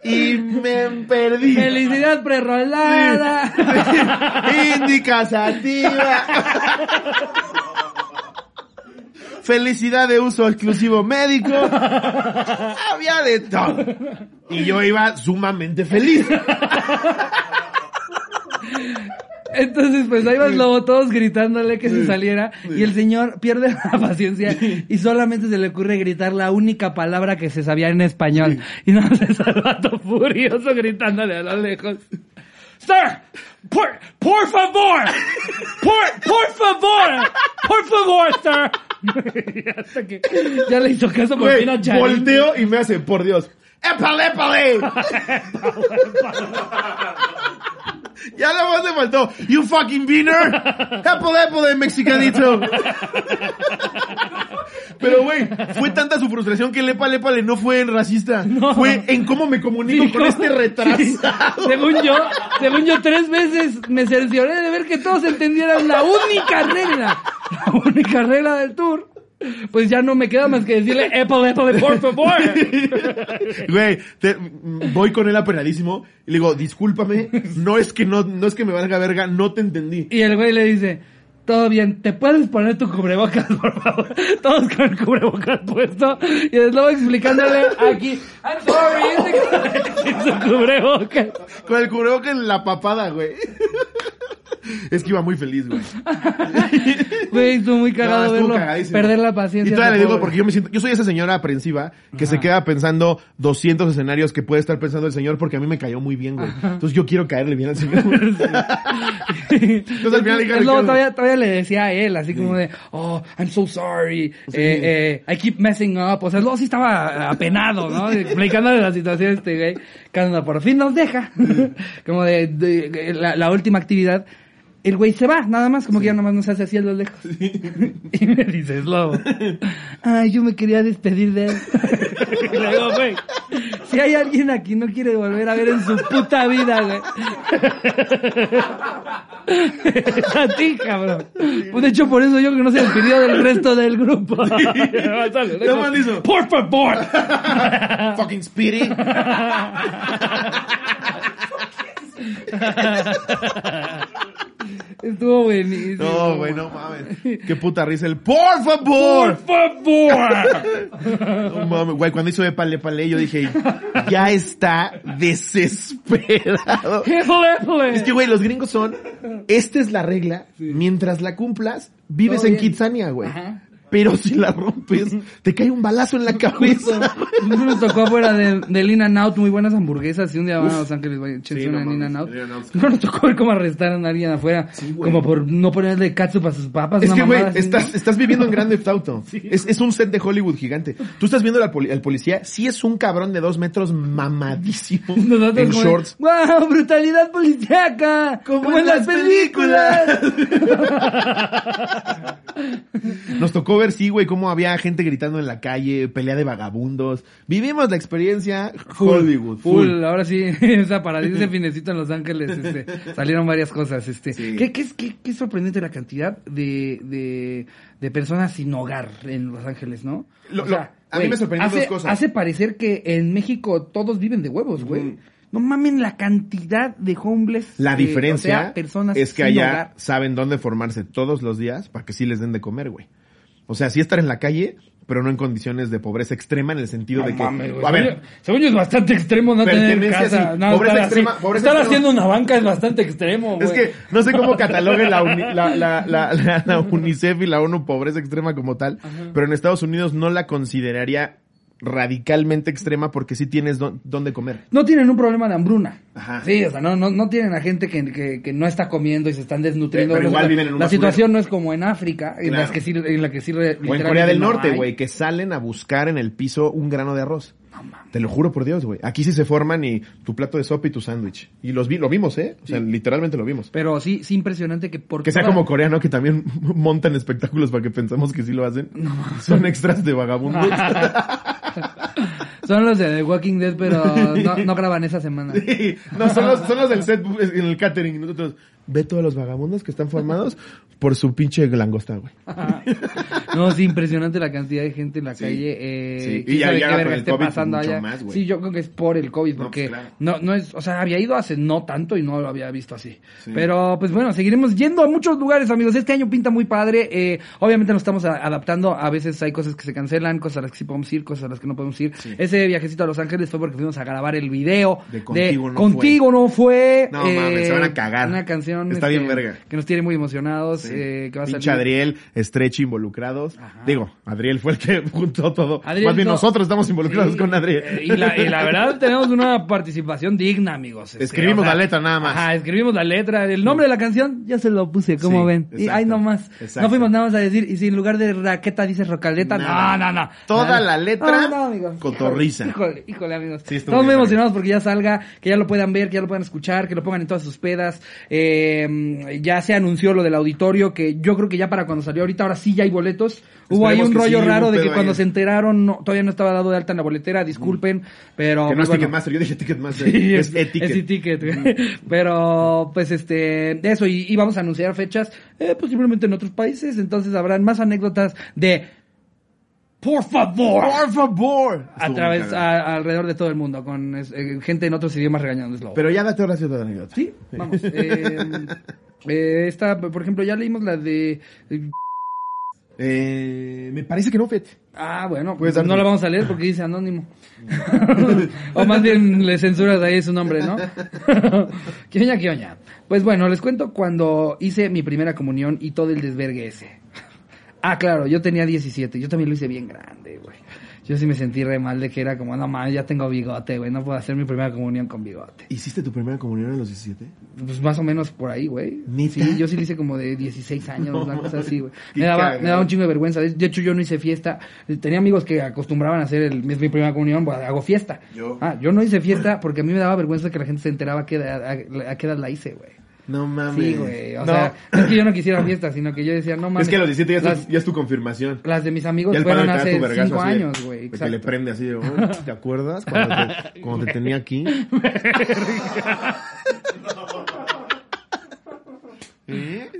[SPEAKER 2] y me perdí.
[SPEAKER 1] Felicidad prerrolada.
[SPEAKER 2] Indica sativa. <laughs> Felicidad de uso exclusivo médico. <laughs> Había de todo. Y yo iba sumamente feliz.
[SPEAKER 1] Entonces, pues ahí va el lobo, todos gritándole que se saliera. Y el señor pierde la paciencia y solamente se le ocurre gritar la única palabra que se sabía en español. Y no <laughs> se el vato furioso gritándole a lo lejos. Sir, por, por favor, por, por favor, por favor, sir. <laughs> Hasta que ya le hizo caso por fin a Charín.
[SPEAKER 2] volteo y me hace, por Dios. ¡Épale, épale! <laughs> <laughs> <laughs> ya nada más le faltó. You fucking beaner. ¡Épale, épale, mexicanito! <laughs> Pero, güey, fue tanta su frustración que el épale, épale no fue en racista.
[SPEAKER 1] No.
[SPEAKER 2] Fue en cómo me comunico
[SPEAKER 1] Sí,
[SPEAKER 2] con este <laughs> retrasado.
[SPEAKER 1] Sí. Según yo, según yo tres veces me cercioré de ver que todos entendieran la única regla, la única regla del tour. Pues ya no me queda más que decirle, épale, épale, por favor. <laughs>
[SPEAKER 2] Güey, te- voy con él apenadísimo y le digo, discúlpame, no es que no, no es que me valga verga, no te entendí.
[SPEAKER 1] Y el güey le dice, todo bien, ¿te puedes poner tu cubrebocas, por favor? <laughs> Todos con el cubrebocas puesto. Y el lobo explicándole aquí, I'm sorry, <laughs> sin su cubrebocas.
[SPEAKER 2] Con el cubrebocas en la papada, güey. Es que iba muy feliz, güey. <laughs>
[SPEAKER 1] Güey, estuvo muy cagado
[SPEAKER 2] No, estuvo
[SPEAKER 1] verlo, perder la
[SPEAKER 2] Y
[SPEAKER 1] paciencia.
[SPEAKER 2] todavía le digo porque yo me siento, yo soy esa señora aprensiva que se queda pensando 200 escenarios que puede estar pensando el señor porque a mí me cayó muy bien, güey. Entonces yo quiero caerle bien al señor. <laughs> <laughs>
[SPEAKER 1] Entonces
[SPEAKER 2] al final
[SPEAKER 1] lobo
[SPEAKER 2] Ricardo.
[SPEAKER 1] todavía, todavía le decía a él, así como de, oh, I'm so sorry, eh, eh, I keep messing up. O sea, lobo sí estaba apenado, ¿no? Explicándole la situación este güey. Cuando por fin nos deja, como de, de- la, la última actividad, el güey se va, nada más, como que ya nada más nos hace así a lo lejos. <laughs> y me dices, lobo, <laughs> ay, yo me quería despedir de él. <laughs> y le digo, güey, si hay alguien aquí no quiere volver a ver en su puta vida, güey. a ti, cabrón. Pues de hecho, por eso yo que no se despidió del resto del grupo.
[SPEAKER 2] Hizo.
[SPEAKER 1] Por favor.
[SPEAKER 2] Fucking Speedy.
[SPEAKER 1] Estuvo buenísimo.
[SPEAKER 2] No, güey, no mames. <laughs> Qué puta risa el por favor.
[SPEAKER 1] Por favor. <laughs>
[SPEAKER 2] No mames, güey, cuando hizo épale, épale, yo dije, ya está desesperado. <laughs> Es que, güey, los gringos son, esta es la regla, mientras la cumplas, vives
[SPEAKER 1] Todo
[SPEAKER 2] en
[SPEAKER 1] bien.
[SPEAKER 2] Kitsania, güey.
[SPEAKER 1] Ajá.
[SPEAKER 2] Pero si la rompes, te cae un balazo en la <laughs> cabeza.
[SPEAKER 1] Nos tocó afuera de, del In and Out, muy buenas hamburguesas, y un día van a Los Ángeles, vaya,
[SPEAKER 2] Sí,
[SPEAKER 1] una
[SPEAKER 2] no
[SPEAKER 1] en In
[SPEAKER 2] mames,
[SPEAKER 1] and Out.
[SPEAKER 2] el In-N-Out.
[SPEAKER 1] No nos tocó ver cómo arrestaron a alguien afuera,
[SPEAKER 2] güey.
[SPEAKER 1] como por no ponerle catsup a sus papas,
[SPEAKER 2] Es
[SPEAKER 1] una
[SPEAKER 2] que, güey, estás, estás viviendo en Grande Theft Auto. <laughs> Es, es un set de Hollywood gigante. Tú estás viendo al, poli- al policía, sí es un cabrón de dos metros mamadísimo <laughs>
[SPEAKER 1] Nosotros
[SPEAKER 2] en
[SPEAKER 1] de,
[SPEAKER 2] shorts.
[SPEAKER 1] ¡Wow! ¡Brutalidad policíaca! Como, en las películas.
[SPEAKER 2] Nos tocó ver, sí, güey, cómo había gente gritando en la calle, pelea de vagabundos. Vivimos la experiencia Hollywood.
[SPEAKER 1] Full, ahora sí, <laughs> ese <laughs> finecito en Los Ángeles, este, salieron varias cosas, este.
[SPEAKER 2] Sí.
[SPEAKER 1] ¿Qué, qué, qué, qué sorprendente la cantidad de, de, de personas sin hogar en Los Ángeles, ¿no?
[SPEAKER 2] Lo- lo- a mí me sorprendieron
[SPEAKER 1] hace,
[SPEAKER 2] dos cosas.
[SPEAKER 1] Hace parecer que en México todos viven de huevos, güey. No mamen la cantidad de homeless.
[SPEAKER 2] La
[SPEAKER 1] eh,
[SPEAKER 2] diferencia
[SPEAKER 1] o sea, personas
[SPEAKER 2] es que allá
[SPEAKER 1] hogar.
[SPEAKER 2] saben dónde formarse todos los días para que sí les den de comer, güey. O sea, sí estar en la calle, pero no en condiciones de pobreza extrema en el sentido
[SPEAKER 1] No
[SPEAKER 2] de que...
[SPEAKER 1] mames,
[SPEAKER 2] a ver,
[SPEAKER 1] Según yo- es bastante extremo no tener casa.
[SPEAKER 2] sí.
[SPEAKER 1] No,
[SPEAKER 2] Pobreza
[SPEAKER 1] estar
[SPEAKER 2] extrema,
[SPEAKER 1] así.
[SPEAKER 2] pobreza
[SPEAKER 1] estar
[SPEAKER 2] extrema.
[SPEAKER 1] haciendo una banca es bastante extremo, güey.
[SPEAKER 2] Es que no sé cómo <laughs> catalogue la, uni- la, la, la, la- la UNICEF y la ONU pobreza extrema como tal, pero en Estados Unidos no la consideraría radicalmente extrema porque sí tienes don- dónde comer.
[SPEAKER 1] no tienen un problema de hambruna.
[SPEAKER 2] Ajá.
[SPEAKER 1] Sí, o sea, no, no, no tienen a gente que, que, que no está comiendo y se están desnutriendo.
[SPEAKER 2] Pero
[SPEAKER 1] No,
[SPEAKER 2] igual
[SPEAKER 1] la-
[SPEAKER 2] viven en un
[SPEAKER 1] La
[SPEAKER 2] basurero.
[SPEAKER 1] situación no es como en África, en, las que sí, en la que sí
[SPEAKER 2] O en Corea del
[SPEAKER 1] no
[SPEAKER 2] Norte, güey, que salen a buscar en el piso un grano de arroz. Te lo juro por Dios, güey. Aquí sí se forman y tu plato de sopa y tu sándwich. Y los vi, lo vimos, ¿eh? O sea, literalmente lo vimos.
[SPEAKER 1] Pero sí, sí impresionante que por
[SPEAKER 2] Que sea como coreano que también <laughs> montan espectáculos para que pensemos que sí lo hacen. Son extras de vagabundos. <laughs> <laughs> <laughs>
[SPEAKER 1] Son los de The Walking Dead, pero no, no graban esa semana.
[SPEAKER 2] Sí, no, son los, son los del set en el catering. Nosotros, ve todos los vagabundos que están formados <laughs> por su pinche langosta, güey. <laughs>
[SPEAKER 1] No, sí, impresionante la cantidad de gente en la calle. Eh,
[SPEAKER 2] Sí. Y ya- ya
[SPEAKER 1] qué esté pasando allá.
[SPEAKER 2] más,
[SPEAKER 1] sí, yo creo que es por el COVID,
[SPEAKER 2] No,
[SPEAKER 1] porque
[SPEAKER 2] pues, claro.
[SPEAKER 1] no, no es, o sea, había ido hace no tanto y no lo había visto así.
[SPEAKER 2] Sí.
[SPEAKER 1] Pero, pues bueno, seguiremos yendo a muchos lugares, amigos. Este año pinta muy padre. Eh, obviamente nos estamos a- adaptando. A veces hay cosas que se cancelan, cosas a las que sí podemos ir, cosas a las que no podemos ir. Ese viajecito a Los Ángeles fue porque fuimos a grabar el video
[SPEAKER 2] De Contigo no
[SPEAKER 1] Contigo no fue.
[SPEAKER 2] No, mames, se van a cagar.
[SPEAKER 1] Una canción
[SPEAKER 2] Está bien
[SPEAKER 1] este,
[SPEAKER 2] verga.
[SPEAKER 1] que nos tiene muy emocionados. eh, que va a salir.
[SPEAKER 2] Adriel, Stretch involucrados.
[SPEAKER 1] Ajá.
[SPEAKER 2] Digo, Adriel fue el que <laughs> juntó todo.
[SPEAKER 1] Adriel,
[SPEAKER 2] Más bien
[SPEAKER 1] no.
[SPEAKER 2] nosotros estamos involucrados
[SPEAKER 1] Sí,
[SPEAKER 2] con Adriel.
[SPEAKER 1] eh, Y la, y la verdad <laughs> tenemos una participación digna, amigos. Este,
[SPEAKER 2] Escribimos la letra nada más.
[SPEAKER 1] Ajá, escribimos la letra. El nombre de la canción ya se lo puse, ¿cómo
[SPEAKER 2] Sí,
[SPEAKER 1] ven? Y
[SPEAKER 2] exacto,
[SPEAKER 1] ahí nomás.
[SPEAKER 2] exacto.
[SPEAKER 1] No fuimos nada más a decir, y si en lugar de raqueta dices rocaleta, no, no, no.
[SPEAKER 2] Toda la letra,
[SPEAKER 1] no, no,
[SPEAKER 2] cotorriza.
[SPEAKER 1] Híjole, híjole, amigos. Estamos muy emocionados porque ya salga, que ya lo puedan ver, que ya lo puedan escuchar, que lo pongan en todas sus pedas. Eh, ya se anunció lo del auditorio, que yo creo que ya para cuando salió ahorita, ahora sí ya hay boletos. Hubo ahí un rollo
[SPEAKER 2] sí,
[SPEAKER 1] raro de que cuando
[SPEAKER 2] ahí.
[SPEAKER 1] se enteraron, no, todavía no estaba dado de alta en la boletera, disculpen, pero...
[SPEAKER 2] Que no
[SPEAKER 1] pues,
[SPEAKER 2] es
[SPEAKER 1] bueno.
[SPEAKER 2] Ticketmaster, yo dije Ticketmaster.
[SPEAKER 1] Sí,
[SPEAKER 2] es,
[SPEAKER 1] es,
[SPEAKER 2] etiquet.
[SPEAKER 1] es e-ticket, güey. <laughs> Pero, pues, este, eso, y, y vamos a anunciar fechas, eh, posiblemente en otros países, entonces habrán más anécdotas de, por favor,
[SPEAKER 2] Por favor.
[SPEAKER 1] a través, a- alrededor de todo el mundo, con es- eh, gente en otros idiomas regañándonos.
[SPEAKER 2] Pero ya date toda la anécdota.
[SPEAKER 1] Sí, vamos. Eh, <laughs> eh, esta, por ejemplo, ya leímos la de...
[SPEAKER 2] Eh, me parece que no, Fet.
[SPEAKER 1] Ah, bueno, pues no la vamos a leer porque dice anónimo. <laughs> o más bien le censuras ahí su nombre, ¿no? <laughs> Quioña, quioña. Pues bueno, les cuento cuando hice mi primera comunión y todo el desvergue ese. Ah, claro, yo tenía 17, yo también lo hice bien grande, güey. Yo sí me sentí re mal de que era como, no mames, ya tengo bigote, güey, no puedo hacer mi primera comunión con bigote.
[SPEAKER 2] ¿Hiciste tu primera comunión a los 17?
[SPEAKER 1] Pues más o menos por ahí, güey. Sí, yo sí lo hice como de 16 años,
[SPEAKER 2] No
[SPEAKER 1] una <laughs> cosa así, güey. Me daba, me daba un chingo de vergüenza. De hecho, yo no hice fiesta. Tenía amigos que acostumbraban a hacer el, mi mi primera comunión, pues hago fiesta.
[SPEAKER 2] Yo.
[SPEAKER 1] Ah, yo no hice fiesta porque a mí me daba vergüenza que la gente se enteraba a qué edad, a, a qué edad la hice, güey.
[SPEAKER 2] No mames.
[SPEAKER 1] Sí, güey. O
[SPEAKER 2] No.
[SPEAKER 1] sea, no es que yo no quisiera fiesta, sino que yo decía, no mames.
[SPEAKER 2] es que a los 17 ya, es
[SPEAKER 1] las,
[SPEAKER 2] tu- ya es tu confirmación.
[SPEAKER 1] las de mis amigos
[SPEAKER 2] Ya el padre
[SPEAKER 1] fueron hace
[SPEAKER 2] tu vergazo
[SPEAKER 1] 5
[SPEAKER 2] así de-
[SPEAKER 1] años, güey.
[SPEAKER 2] que le prende así de, "Uy, ¿te <laughs> acuerdas cuando te, cuando te tenía aquí? <laughs> ¿Eh?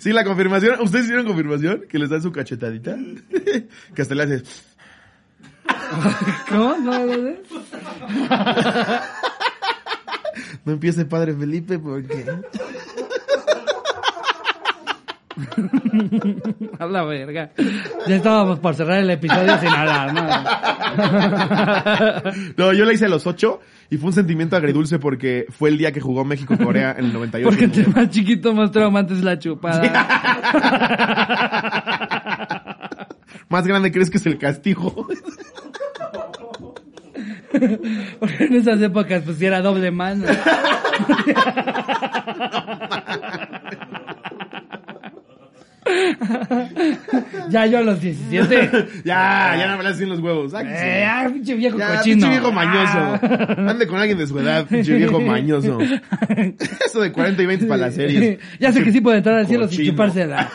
[SPEAKER 2] Sí, la confirmación. ¿Ustedes hicieron confirmación? Que les dan su cachetadita. <laughs> Que hasta le haces.
[SPEAKER 1] ¿Cómo? ¿No, no,
[SPEAKER 2] empiece padre Felipe porque. <laughs>
[SPEAKER 1] A la verga. Ya estábamos por cerrar el episodio sin hablar, ¿no? <laughs>
[SPEAKER 2] no, yo le hice a los ocho y fue un sentimiento agridulce porque fue el día que jugó México-Corea en el 98.
[SPEAKER 1] Porque entre más chiquito, más traumante es la chupada. <laughs>
[SPEAKER 2] más grande crees que es el castigo. <laughs>
[SPEAKER 1] Porque en esas épocas pues era doble mano. <laughs> ya yo a los 17.
[SPEAKER 2] ya, ya no me sin los huevos.
[SPEAKER 1] Eh, ah, pinche viejo
[SPEAKER 2] ya,
[SPEAKER 1] cochino.
[SPEAKER 2] Pinche viejo mañoso. Ande con alguien de su edad, pinche viejo mañoso. <laughs> Eso de 40 y 20 para las series.
[SPEAKER 1] ya sé que sí puede entrar al cielo sin
[SPEAKER 2] Cochino.
[SPEAKER 1] chupársela.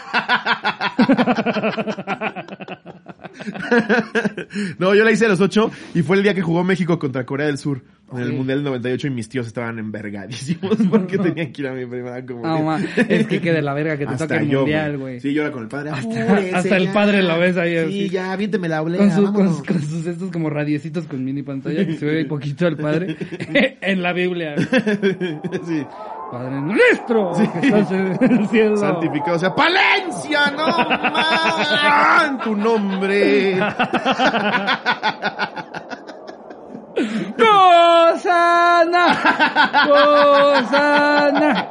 [SPEAKER 1] <laughs>
[SPEAKER 2] no, yo la hice a los 8 y fue el día que jugó México contra Corea del Sur en el Mundial del 98 y mis tíos estaban envergadísimos <laughs> porque tenían que ir a mi primera comunión.
[SPEAKER 1] No, es que quede la verga que te toque el
[SPEAKER 2] yo,
[SPEAKER 1] mundial, güey.
[SPEAKER 2] Sí, yo era con el padre.
[SPEAKER 1] Hasta- el
[SPEAKER 2] ya.
[SPEAKER 1] padre lo ves ahí
[SPEAKER 2] Sí,
[SPEAKER 1] así.
[SPEAKER 2] ya, aviénteme la oblea,
[SPEAKER 1] Con, su- con, con sus estos como radiecitos con mini pantalla que se ve <laughs> poquito al padre en la Biblia.
[SPEAKER 2] sí.
[SPEAKER 1] Padre nuestro que estás en el <laughs> cielo.
[SPEAKER 2] Santificado sea Palencia, no más en tu nombre. <laughs>
[SPEAKER 1] Gozana, gozana,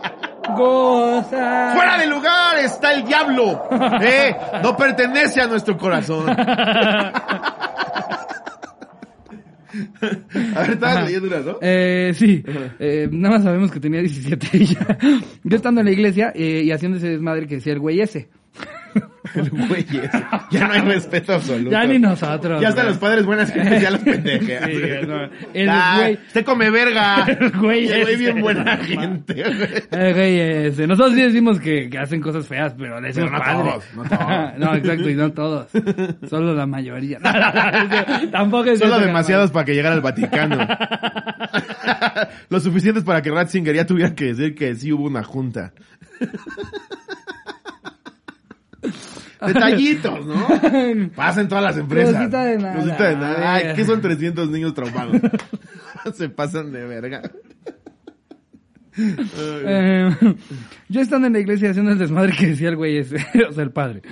[SPEAKER 1] gozana.
[SPEAKER 2] Fuera de lugar está el diablo. Eh, no pertenece a nuestro corazón. <laughs> A ver, estabas leyendo una, ¿no?
[SPEAKER 1] Eh, sí, <laughs> eh, nada más sabemos que tenía 17 y ya. <laughs> Yo estando en la iglesia eh, y haciendo ese desmadre que decía el güey ese. <laughs>
[SPEAKER 2] El güey ese. Ya no hay respeto absoluto.
[SPEAKER 1] Ya ni nosotros.
[SPEAKER 2] Ya hasta
[SPEAKER 1] güey.
[SPEAKER 2] los padres buenas gentes ya los <laughs> pendejean.
[SPEAKER 1] Sí, no, el <laughs>
[SPEAKER 2] Ah,
[SPEAKER 1] güey-
[SPEAKER 2] Usted come verga.
[SPEAKER 1] El güey
[SPEAKER 2] el güey
[SPEAKER 1] ese.
[SPEAKER 2] bien buena gente. güey.
[SPEAKER 1] El güey ese. Nosotros sí decimos que, que hacen cosas feas, pero decimos
[SPEAKER 2] Pero no
[SPEAKER 1] padre.
[SPEAKER 2] todos, no todos.
[SPEAKER 1] no, exacto, y no todos. Solo la mayoría. Tampoco es
[SPEAKER 2] Solo demasiados para que llegara al Vaticano. Lo suficientes para que Ratzinger ya tuviera que decir que sí hubo una junta. <laughs> Detallitos, ¿no? <laughs> Pasa en todas las empresas.
[SPEAKER 1] Cosita de nada.
[SPEAKER 2] Cosita de nada. Ay. ¿qué son 300 niños traumados? <laughs> Se pasan de verga.
[SPEAKER 1] Eh, yo estando en la iglesia haciendo el desmadre que decía el güey ese, o sea, el padre.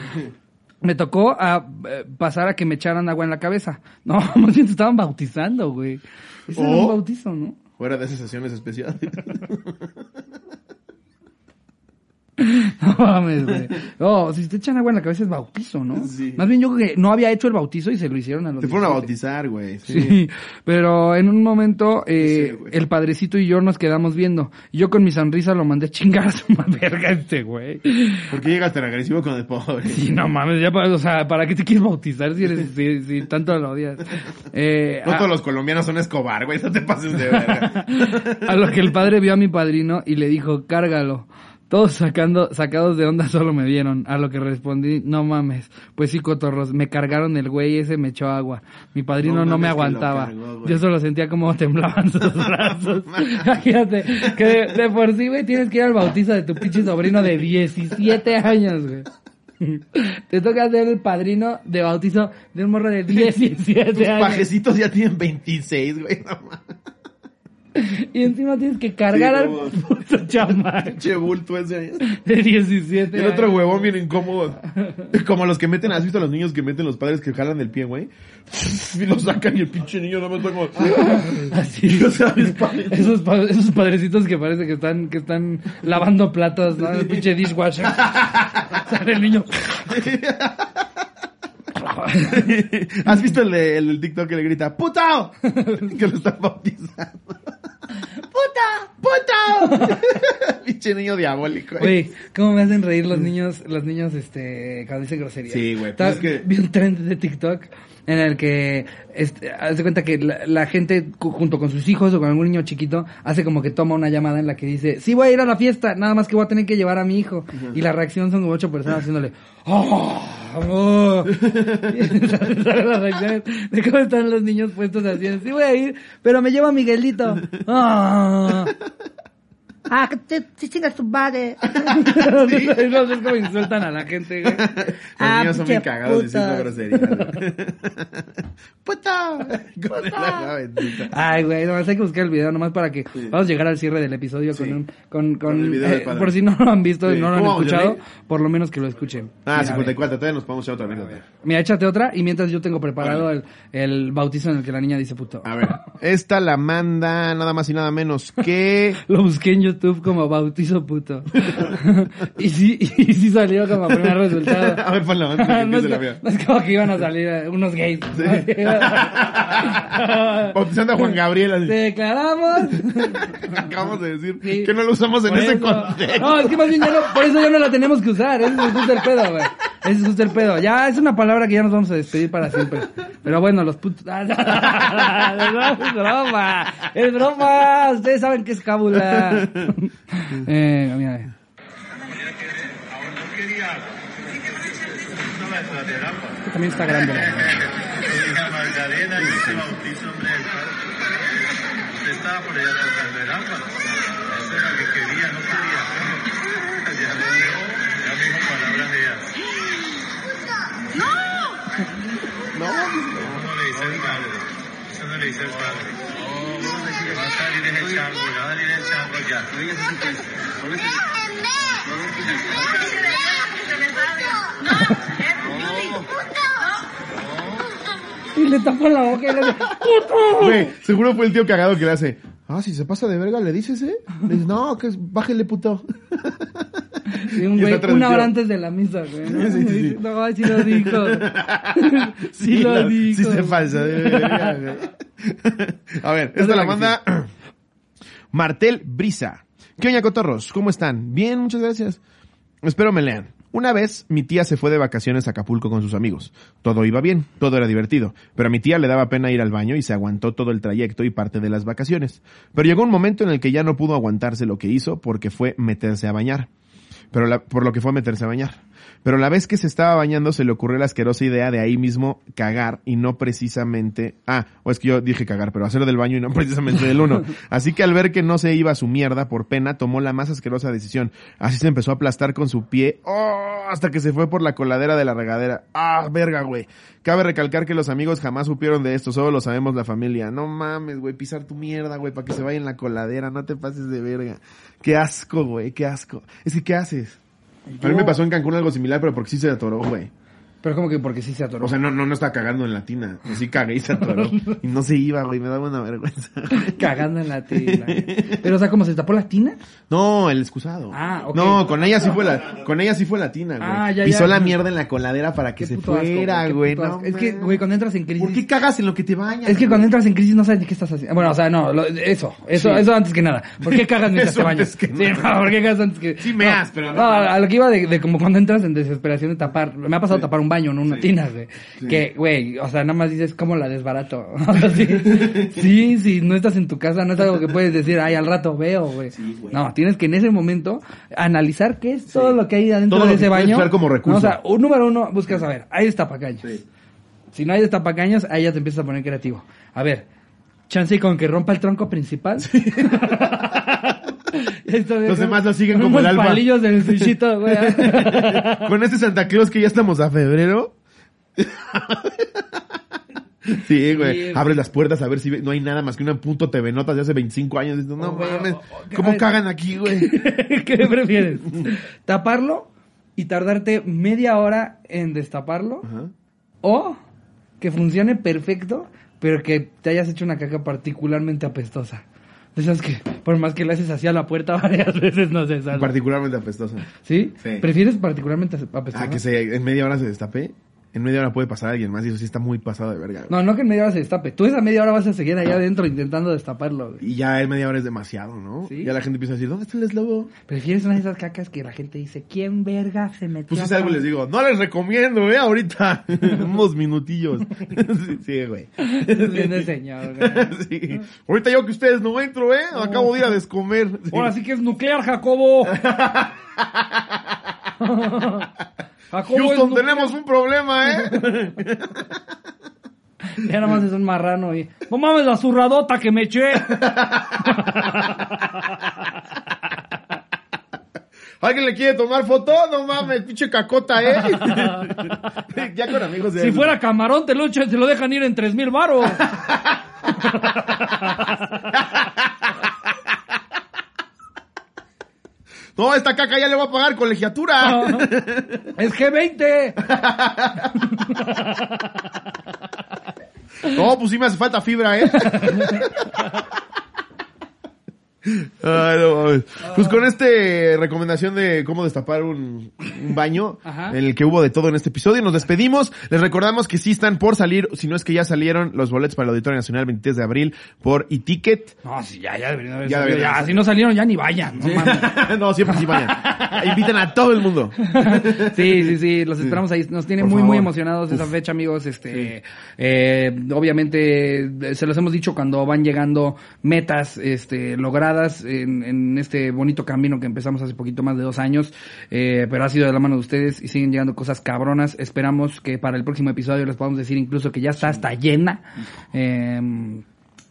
[SPEAKER 1] Me tocó a, eh, pasar a que me echaran agua en la cabeza. No, más bien te estaban bautizando, güey. Eso era
[SPEAKER 2] Oh.
[SPEAKER 1] un bautizo, ¿no?
[SPEAKER 2] Fuera de esas sesiones especiales. <laughs>
[SPEAKER 1] No mames, güey. No, si te echan agua en la cabeza es bautizo, ¿no?
[SPEAKER 2] Sí.
[SPEAKER 1] Más bien yo creo que no había hecho el bautizo y se lo hicieron a los
[SPEAKER 2] Te fueron a
[SPEAKER 1] 17.
[SPEAKER 2] bautizar, güey. Sí.
[SPEAKER 1] Sí, pero en un momento eh,
[SPEAKER 2] Sí,
[SPEAKER 1] el padrecito y yo nos quedamos viendo. Y yo con mi sonrisa lo mandé a chingar a su <laughs> verga este güey.
[SPEAKER 2] ¿Por qué llegas tan agresivo con el pobre?
[SPEAKER 1] Sí, no mames, ya para, o sea, ¿para qué te quieres bautizar si eres, si, si tanto lo odias? Eh,
[SPEAKER 2] No
[SPEAKER 1] a,
[SPEAKER 2] todos los colombianos son Escobar, güey. No te pases de verga. <laughs>
[SPEAKER 1] a lo que el padre vio a mi padrino y le dijo, cárgalo. Todos sacando, sacados de onda solo me vieron. A lo que respondí, no mames. Pues sí, cotorros, me cargaron el güey ese me echó agua. Mi padrino
[SPEAKER 2] No
[SPEAKER 1] no, me aguantaba.
[SPEAKER 2] cargó.
[SPEAKER 1] Yo solo sentía como <laughs> temblaban sus <laughs> brazos. Imagínate, que de, de por sí, güey, tienes que ir al bautizo de tu pinche sobrino de 17 años, güey. <laughs> Te toca ser el padrino de bautizo de un morro de 17
[SPEAKER 2] Tus
[SPEAKER 1] años.
[SPEAKER 2] pajecitos ya tienen 26, güey. No mames.
[SPEAKER 1] Y encima tienes que cargar
[SPEAKER 2] Sí,
[SPEAKER 1] al
[SPEAKER 2] no.
[SPEAKER 1] puto chamaco
[SPEAKER 2] Pinche bulto ese.
[SPEAKER 1] de 17
[SPEAKER 2] El otro huevón bien incómodo. Como los que meten, ¿has visto a los niños que meten los padres que jalan el pie, güey? <laughs> Y lo sacan y el pinche niño nada más está como... <laughs>
[SPEAKER 1] Así.
[SPEAKER 2] O sea,
[SPEAKER 1] Esos, pa- esos padrecitos que parece que están, que están lavando platos, ¿no? El pinche dishwasher. <laughs> Sale el niño. <laughs>
[SPEAKER 2] ¿Has visto el, de, el del TikTok que le grita ¡Puto! <laughs> Que lo están bautizando. ¡Puta! <laughs> ¡Puto! Pinche niño diabólico. güey.
[SPEAKER 1] Güey, ¿cómo me hacen reír los niños, los niños, este, cuando dicen groserías?
[SPEAKER 2] Sí, güey, pues es que-
[SPEAKER 1] Vi un trend de TikTok en el que, este, haz de cuenta que la, la gente, junto con sus hijos o con algún niño chiquito, hace como que toma una llamada en la que dice, sí voy a ir a la fiesta, nada más que voy a tener que llevar a mi hijo. Y la reacción son como ocho personas haciéndole, ¡Oh! oh". <laughs> <laughs> De cómo están los niños puestos así, sí voy a ir, pero me llevo a Miguelito. <laughs> ¡Ah!
[SPEAKER 3] Ah, que te, te chingas tu madre.
[SPEAKER 1] no sé cómo insultan a la gente, güey.
[SPEAKER 2] Los
[SPEAKER 3] Ah,
[SPEAKER 2] niños son bien cagados diciendo
[SPEAKER 3] puta.
[SPEAKER 2] groserías. <laughs> ¡Puta! Bendita.
[SPEAKER 1] Ay, güey, nomás hay que buscar el video nomás para que vamos a llegar al cierre del episodio
[SPEAKER 2] Sí.
[SPEAKER 1] con un, con, con,
[SPEAKER 2] Con el video
[SPEAKER 1] eh,
[SPEAKER 2] del padre.
[SPEAKER 1] por si no lo han visto y
[SPEAKER 2] Sí.
[SPEAKER 1] no lo han
[SPEAKER 2] ¿Cómo vamos,
[SPEAKER 1] escuchado,
[SPEAKER 2] Johnny?
[SPEAKER 1] por lo menos que lo escuchen.
[SPEAKER 2] Ah,
[SPEAKER 1] Mira,
[SPEAKER 2] 54, todavía nos podemos echar otra anécdota.
[SPEAKER 1] Mira, échate otra y mientras yo tengo preparado el, el bautizo en el que la niña dice puto.
[SPEAKER 2] A ver, esta la manda nada más y nada menos que... <laughs>
[SPEAKER 1] Lo busqué en YouTube como bautizo puto. <laughs> y sí, y sí salió como primer resultado. <laughs>
[SPEAKER 2] A ver, ponla antes <laughs>
[SPEAKER 1] no, es,
[SPEAKER 2] la
[SPEAKER 1] que- no es como que iban a salir eh, unos gays.
[SPEAKER 2] Bautizando a Juan Gabriel. así.
[SPEAKER 1] Declaramos.
[SPEAKER 2] Acabamos de decir
[SPEAKER 1] Sí.
[SPEAKER 2] que no lo usamos en
[SPEAKER 1] Por
[SPEAKER 2] ese
[SPEAKER 1] eso-
[SPEAKER 2] contexto.
[SPEAKER 1] No, es que más bien ya no, por eso ya no la tenemos que usar. Ese es el pedo, güey. Ese es justo el pedo. Ya es una palabra que ya nos vamos a despedir para siempre. Pero bueno, los putos. <laughs> Es broma. Es broma. Ustedes saben que es cábula. Eh, mira. Esto También está grande.
[SPEAKER 4] Magdalena y ese bautizo, hombre, estaba por allá atrás del No, Eso no le dice el padre. Eso no le dice el padre. Que va a salir ese chango, ya va a salir el chango ya.
[SPEAKER 1] Y le tapó la boca y le dice, ¡Puto!
[SPEAKER 2] Güey, seguro fue el tío cagado que le hace. Ah, si se pasa de verga, le dices, ¿eh? Le dices, no, que es, bájele, puto.
[SPEAKER 1] Un güey, una hora antes de la misa, güey. ¿no?
[SPEAKER 2] Sí, sí, sí.
[SPEAKER 1] No, ay, sí lo <laughs> dijo. sí, lo dijo.
[SPEAKER 2] Sí se pasa. A ver, esta la
[SPEAKER 1] que
[SPEAKER 2] manda Martel Brisa. ¿Qué oña, cotorros? ¿Cómo están? Bien, muchas gracias. Espero me lean. Una vez mi tía se fue de vacaciones a Acapulco con sus amigos. Todo iba bien, todo era divertido, pero a mi tía le daba pena ir al baño y se aguantó todo el trayecto y parte de las vacaciones. Pero llegó un momento en el que ya no pudo aguantarse lo que hizo porque fue meterse a bañar. Pero la- por lo que fue a meterse a bañar. Pero la vez que se estaba bañando se le ocurrió la asquerosa idea de ahí mismo cagar y no precisamente, ah, o es que yo dije cagar, pero hacerlo del baño y no <laughs> precisamente del uno. Así que al ver que no se iba a su mierda por pena, tomó la más asquerosa decisión. Así se empezó a aplastar con su pie, oh, hasta que se fue por la coladera de la regadera. Ah, verga, güey. Cabe recalcar que los amigos jamás supieron de esto, solo lo sabemos la familia. No mames, güey, pisar tu mierda, güey, para que se vaya en la coladera, no te pases de verga. Qué asco, güey, qué asco. Es que, ¿qué haces? A mí me pasó en Cancún algo similar, pero porque sí se atoró, güey.
[SPEAKER 1] Pero como que porque sí se atoró.
[SPEAKER 2] O sea, no, no, no estaba cagando en la tina. Así cagué y se <laughs> atoró. Y no se iba, güey, me daba una vergüenza. <laughs>
[SPEAKER 1] cagando en la tina. Pero, o sea, como se tapó la tina.
[SPEAKER 2] No, el excusado.
[SPEAKER 1] Ah, ok.
[SPEAKER 2] No, con ella sí fue la, con ella sí fue la tina, güey.
[SPEAKER 1] Ah, ya,
[SPEAKER 2] Pisó
[SPEAKER 1] ya.
[SPEAKER 2] la mierda en la coladera para que se
[SPEAKER 1] asco,
[SPEAKER 2] fuera, güey. No,
[SPEAKER 1] es que, güey, cuando entras en crisis.
[SPEAKER 2] ¿Por qué cagas en lo que te bañas?
[SPEAKER 1] Es que cuando entras en crisis no sabes ni qué estás haciendo. Bueno, o sea, no, lo- eso, eso,
[SPEAKER 2] Sí.
[SPEAKER 1] eso antes que nada. ¿Por qué cagas mientras <laughs> te bañas?
[SPEAKER 2] que
[SPEAKER 1] Sí, no, ¿por qué cagas antes que...?
[SPEAKER 2] Sí
[SPEAKER 1] no,
[SPEAKER 2] meas, pero no-
[SPEAKER 1] No, a lo que iba de, de como cuando entras en desesperación de tapar. Me ha pasado tapar un baño, no una tina, güey. Que, güey, o sea, nada más dices, ¿cómo la desbarato? <laughs> Sí, sí, sí, no estás en tu casa, no es algo que puedes decir, ay, al rato veo, güey. no, tienes que en ese momento analizar qué es todo lo que hay adentro
[SPEAKER 2] Todo
[SPEAKER 1] de ese baño.
[SPEAKER 2] como recurso.
[SPEAKER 1] No, o sea, un número uno, buscas a ver, hay destapacaños. Si no hay destapacaños, ahí ya te empiezas a poner creativo. A ver, chance con que rompa el tronco principal. Esto <laughs> de-
[SPEAKER 2] Los demás lo siguen como el alfa.
[SPEAKER 1] palillos del sushito, güey. <laughs>
[SPEAKER 2] Con este Santa Claus que ya estamos a febrero. <laughs> Sí, güey.
[SPEAKER 1] Sí.
[SPEAKER 2] Abres las puertas a ver si ve- no hay nada más que una puto TV Notas de hace 25 años. No
[SPEAKER 1] Oh,
[SPEAKER 2] mames,
[SPEAKER 1] oh, oh,
[SPEAKER 2] ¿cómo
[SPEAKER 1] ay.
[SPEAKER 2] cagan aquí, güey? <laughs>
[SPEAKER 1] ¿Qué prefieres? ¿Taparlo y tardarte media hora en destaparlo?
[SPEAKER 2] Ajá.
[SPEAKER 1] ¿O que funcione perfecto, pero que te hayas hecho una caca particularmente apestosa? De esas que, por más que le haces así a la puerta <laughs> varias veces, no se sale.
[SPEAKER 2] Particularmente apestosa.
[SPEAKER 1] ¿Sí?
[SPEAKER 2] Sí.
[SPEAKER 1] ¿Prefieres particularmente apestosa?
[SPEAKER 2] Ah, que se, en media hora se destape. En media hora puede pasar alguien más y eso sí está muy pasado de verga. güey.
[SPEAKER 1] No, no que en media hora se destape. Tú esa media hora vas a seguir allá adentro intentando destaparlo. güey.
[SPEAKER 2] Y ya en media hora es demasiado, ¿no?
[SPEAKER 1] Sí.
[SPEAKER 2] Ya la gente empieza a decir, ¿dónde está el eslobo?
[SPEAKER 1] ¿Prefieres una de esas cacas que la gente dice, ¿quién verga se metió?
[SPEAKER 2] Pues si
[SPEAKER 1] acá?"
[SPEAKER 2] salgo y les digo, no les recomiendo, eh, ahorita. <laughs> Unos minutillos. <laughs> sí, sí, güey.
[SPEAKER 1] Viene señor, güey. <laughs>
[SPEAKER 2] sí. Ahorita yo que ustedes no entro, eh. Acabo de ir a descomer. Sí.
[SPEAKER 1] Ahora sí que es nuclear, Jacobo. <laughs>
[SPEAKER 2] Houston, tenemos un problema, eh. <laughs>
[SPEAKER 1] Ya nada más es un marrano y... No mames la zurradota que me eché. <laughs>
[SPEAKER 2] ¿Alguien le quiere tomar foto? No mames, pinche cacota, ¿eh? ya con amigos de
[SPEAKER 1] Si fuera camarón, te lo, te lo dejan ir en tres mil baros.
[SPEAKER 2] No, esta caca ya le va a pagar colegiatura.
[SPEAKER 1] es <laughs> G20. <laughs>
[SPEAKER 2] No, pues sí me hace falta fibra, ¿eh? <laughs> Ay, no mames. Pues con este recomendación de cómo destapar un, un baño,
[SPEAKER 1] Ajá.
[SPEAKER 2] en el que hubo de todo en este episodio, nos despedimos. Les recordamos que sí están por salir, si no es que ya salieron, los boletos para el Auditorio Nacional 23 de abril por e-ticket.
[SPEAKER 1] No, sí, ya, ya deberían haber
[SPEAKER 2] Ya
[SPEAKER 1] salido.
[SPEAKER 2] deberían
[SPEAKER 1] Ya,
[SPEAKER 2] haber
[SPEAKER 1] si no salieron, ya ni vayan. No mames. <laughs>
[SPEAKER 2] no, siempre sí vayan. Invitan a todo el mundo. <laughs>
[SPEAKER 1] Sí, sí, sí, los esperamos ahí. Nos tiene
[SPEAKER 2] Por
[SPEAKER 1] muy,
[SPEAKER 2] favor.
[SPEAKER 1] muy emocionados esa fecha, amigos. Este, eh, obviamente, se los hemos dicho cuando van llegando metas, este, logradas en, en este bonito camino que empezamos hace poquito más de dos años. Eh, pero ha sido de la mano de ustedes y siguen llegando cosas cabronas. Esperamos que para el próximo episodio les podamos decir incluso que ya está hasta llena. Eh,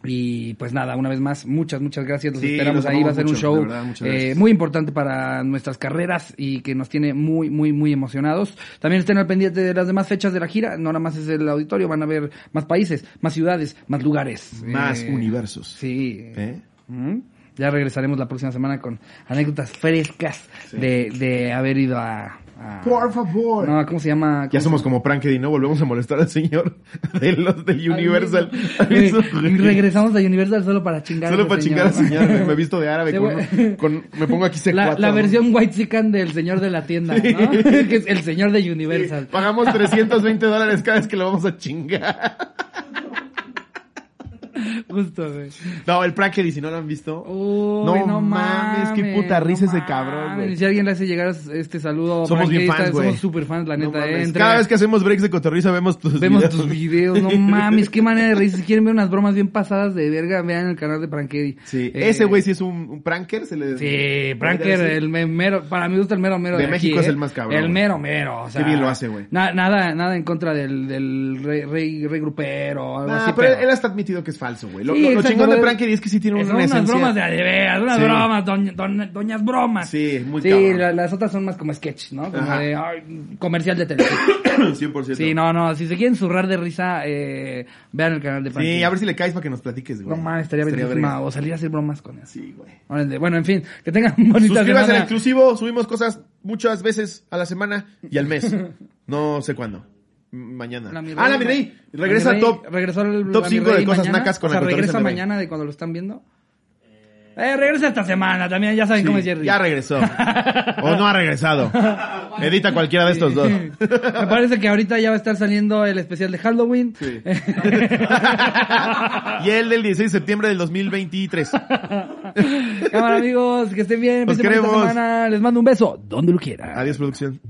[SPEAKER 1] y pues nada, una vez más, muchas, muchas gracias. Los
[SPEAKER 2] Sí,
[SPEAKER 1] esperamos
[SPEAKER 2] los
[SPEAKER 1] ahí. Va a ser un show
[SPEAKER 2] verdad,
[SPEAKER 1] eh, muy importante para nuestras carreras y que nos tiene muy, muy, muy emocionados. También estén al pendiente de las demás fechas de la gira. No nada más es el auditorio, van a ver más países, más ciudades, más lugares.
[SPEAKER 2] Más
[SPEAKER 1] Eh,
[SPEAKER 2] universos.
[SPEAKER 1] Sí.
[SPEAKER 2] ¿Eh?
[SPEAKER 1] Mm. Ya regresaremos la próxima semana con anécdotas frescas de, de haber ido a... a-
[SPEAKER 2] Por favor.
[SPEAKER 1] No, ¿cómo se llama?
[SPEAKER 2] Ya
[SPEAKER 1] ¿Cómo
[SPEAKER 2] somos
[SPEAKER 1] se-
[SPEAKER 2] como Prankedy, ¿no? Volvemos a molestar al señor <laughs> de los del Universal. <laughs>
[SPEAKER 1] Y y regresamos a Universal solo para chingar
[SPEAKER 2] Solo
[SPEAKER 1] al
[SPEAKER 2] para
[SPEAKER 1] señor.
[SPEAKER 2] chingar al señor. Me, me visto de árabe
[SPEAKER 1] Sí,
[SPEAKER 2] con, me pongo aquí C4.
[SPEAKER 1] La, la
[SPEAKER 2] ¿no?
[SPEAKER 1] versión white chican del señor de la tienda, ¿no? <laughs> que es el señor de Universal.
[SPEAKER 2] Pagamos 320 dólares cada vez que lo vamos a chingar. <laughs>
[SPEAKER 1] Justo, güey.
[SPEAKER 2] No, el Prankedy, si no lo han visto.
[SPEAKER 1] Uy,
[SPEAKER 2] No
[SPEAKER 1] no,
[SPEAKER 2] mames, qué puta
[SPEAKER 1] no
[SPEAKER 2] risa ese cabrón, güey.
[SPEAKER 1] Si alguien le hace llegar este saludo,
[SPEAKER 2] Somos bien fans, güey.
[SPEAKER 1] Somos super fans, la neta.
[SPEAKER 2] Cada vez que hacemos breaks de cotorriza vemos tus
[SPEAKER 1] Vemos
[SPEAKER 2] videos.
[SPEAKER 1] tus videos, no <laughs> mames, qué manera de reír. Si quieren ver unas bromas bien pasadas de verga, vean el canal de Prankedy.
[SPEAKER 2] Sí,
[SPEAKER 1] Eh,
[SPEAKER 2] ese güey sí es un, un pranker, se le...
[SPEAKER 1] Sí, Pranker, el me- mero, para mí gusta el mero mero
[SPEAKER 2] De
[SPEAKER 1] de,
[SPEAKER 2] México
[SPEAKER 1] aquí,
[SPEAKER 2] es
[SPEAKER 1] ¿eh?
[SPEAKER 2] el más cabrón,
[SPEAKER 1] El mero mero, o sea.
[SPEAKER 2] Qué bien lo hace, güey.
[SPEAKER 1] na- nada, nada en contra del, del rey, rey, rey grupero algo
[SPEAKER 2] Nah,
[SPEAKER 1] así,
[SPEAKER 2] pero,
[SPEAKER 1] pero...
[SPEAKER 2] él hasta admitido que es falso, güey. Lo,
[SPEAKER 1] Sí,
[SPEAKER 2] lo- lo chingón de Prankedy es que sí tiene
[SPEAKER 1] Son
[SPEAKER 2] una
[SPEAKER 1] unas
[SPEAKER 2] esencia.
[SPEAKER 1] bromas de adeveras, unas
[SPEAKER 2] Sí.
[SPEAKER 1] bromas, doña- doña- doñas bromas.
[SPEAKER 2] Sí, muy
[SPEAKER 1] Sí,
[SPEAKER 2] cabrón.
[SPEAKER 1] la- las otras son más como sketch, ¿no? Como
[SPEAKER 2] Ajá.
[SPEAKER 1] de ay, comercial de televisión. <coughs>
[SPEAKER 2] 100%.
[SPEAKER 1] sí, no, no, si se quieren zurrar de risa, eh, vean el canal de Frankie.
[SPEAKER 2] Sí, a ver si le caes para que nos platiques, güey.
[SPEAKER 1] No mames, estaría
[SPEAKER 2] Estaría verga.
[SPEAKER 1] O salir a hacer bromas con eso.
[SPEAKER 2] Sí, güey.
[SPEAKER 1] Bueno, en fin, que tengan bonita
[SPEAKER 2] Suscríbase al exclusivo, subimos cosas muchas veces a la semana y al mes. <laughs> No sé cuándo. Mañana.
[SPEAKER 1] La
[SPEAKER 2] ah, la
[SPEAKER 1] Rey,
[SPEAKER 2] Mirrey.
[SPEAKER 1] Ma-
[SPEAKER 2] Regresa
[SPEAKER 1] La Mi Rey,
[SPEAKER 2] top.
[SPEAKER 1] regresó el,
[SPEAKER 2] top
[SPEAKER 1] la Mi
[SPEAKER 2] cinco de
[SPEAKER 1] Rey
[SPEAKER 2] cosas
[SPEAKER 1] mañana.
[SPEAKER 2] nacas con
[SPEAKER 1] o sea,
[SPEAKER 2] la
[SPEAKER 1] regresa mañana de cuando lo están viendo. Eh, regresa esta semana también, ya saben
[SPEAKER 2] Sí,
[SPEAKER 1] cómo es Jerry.
[SPEAKER 2] ya regresó. o no ha regresado. <laughs> Edita cualquiera de estos dos.
[SPEAKER 1] Me parece que ahorita ya va a estar saliendo el especial de Halloween.
[SPEAKER 2] Sí. <laughs> y el del 16 de septiembre del 2023.
[SPEAKER 1] Cámara amigos, que estén bien, bonita
[SPEAKER 2] queremos.
[SPEAKER 1] semana. Les mando un beso, donde lo quieran.
[SPEAKER 2] Adiós, producción.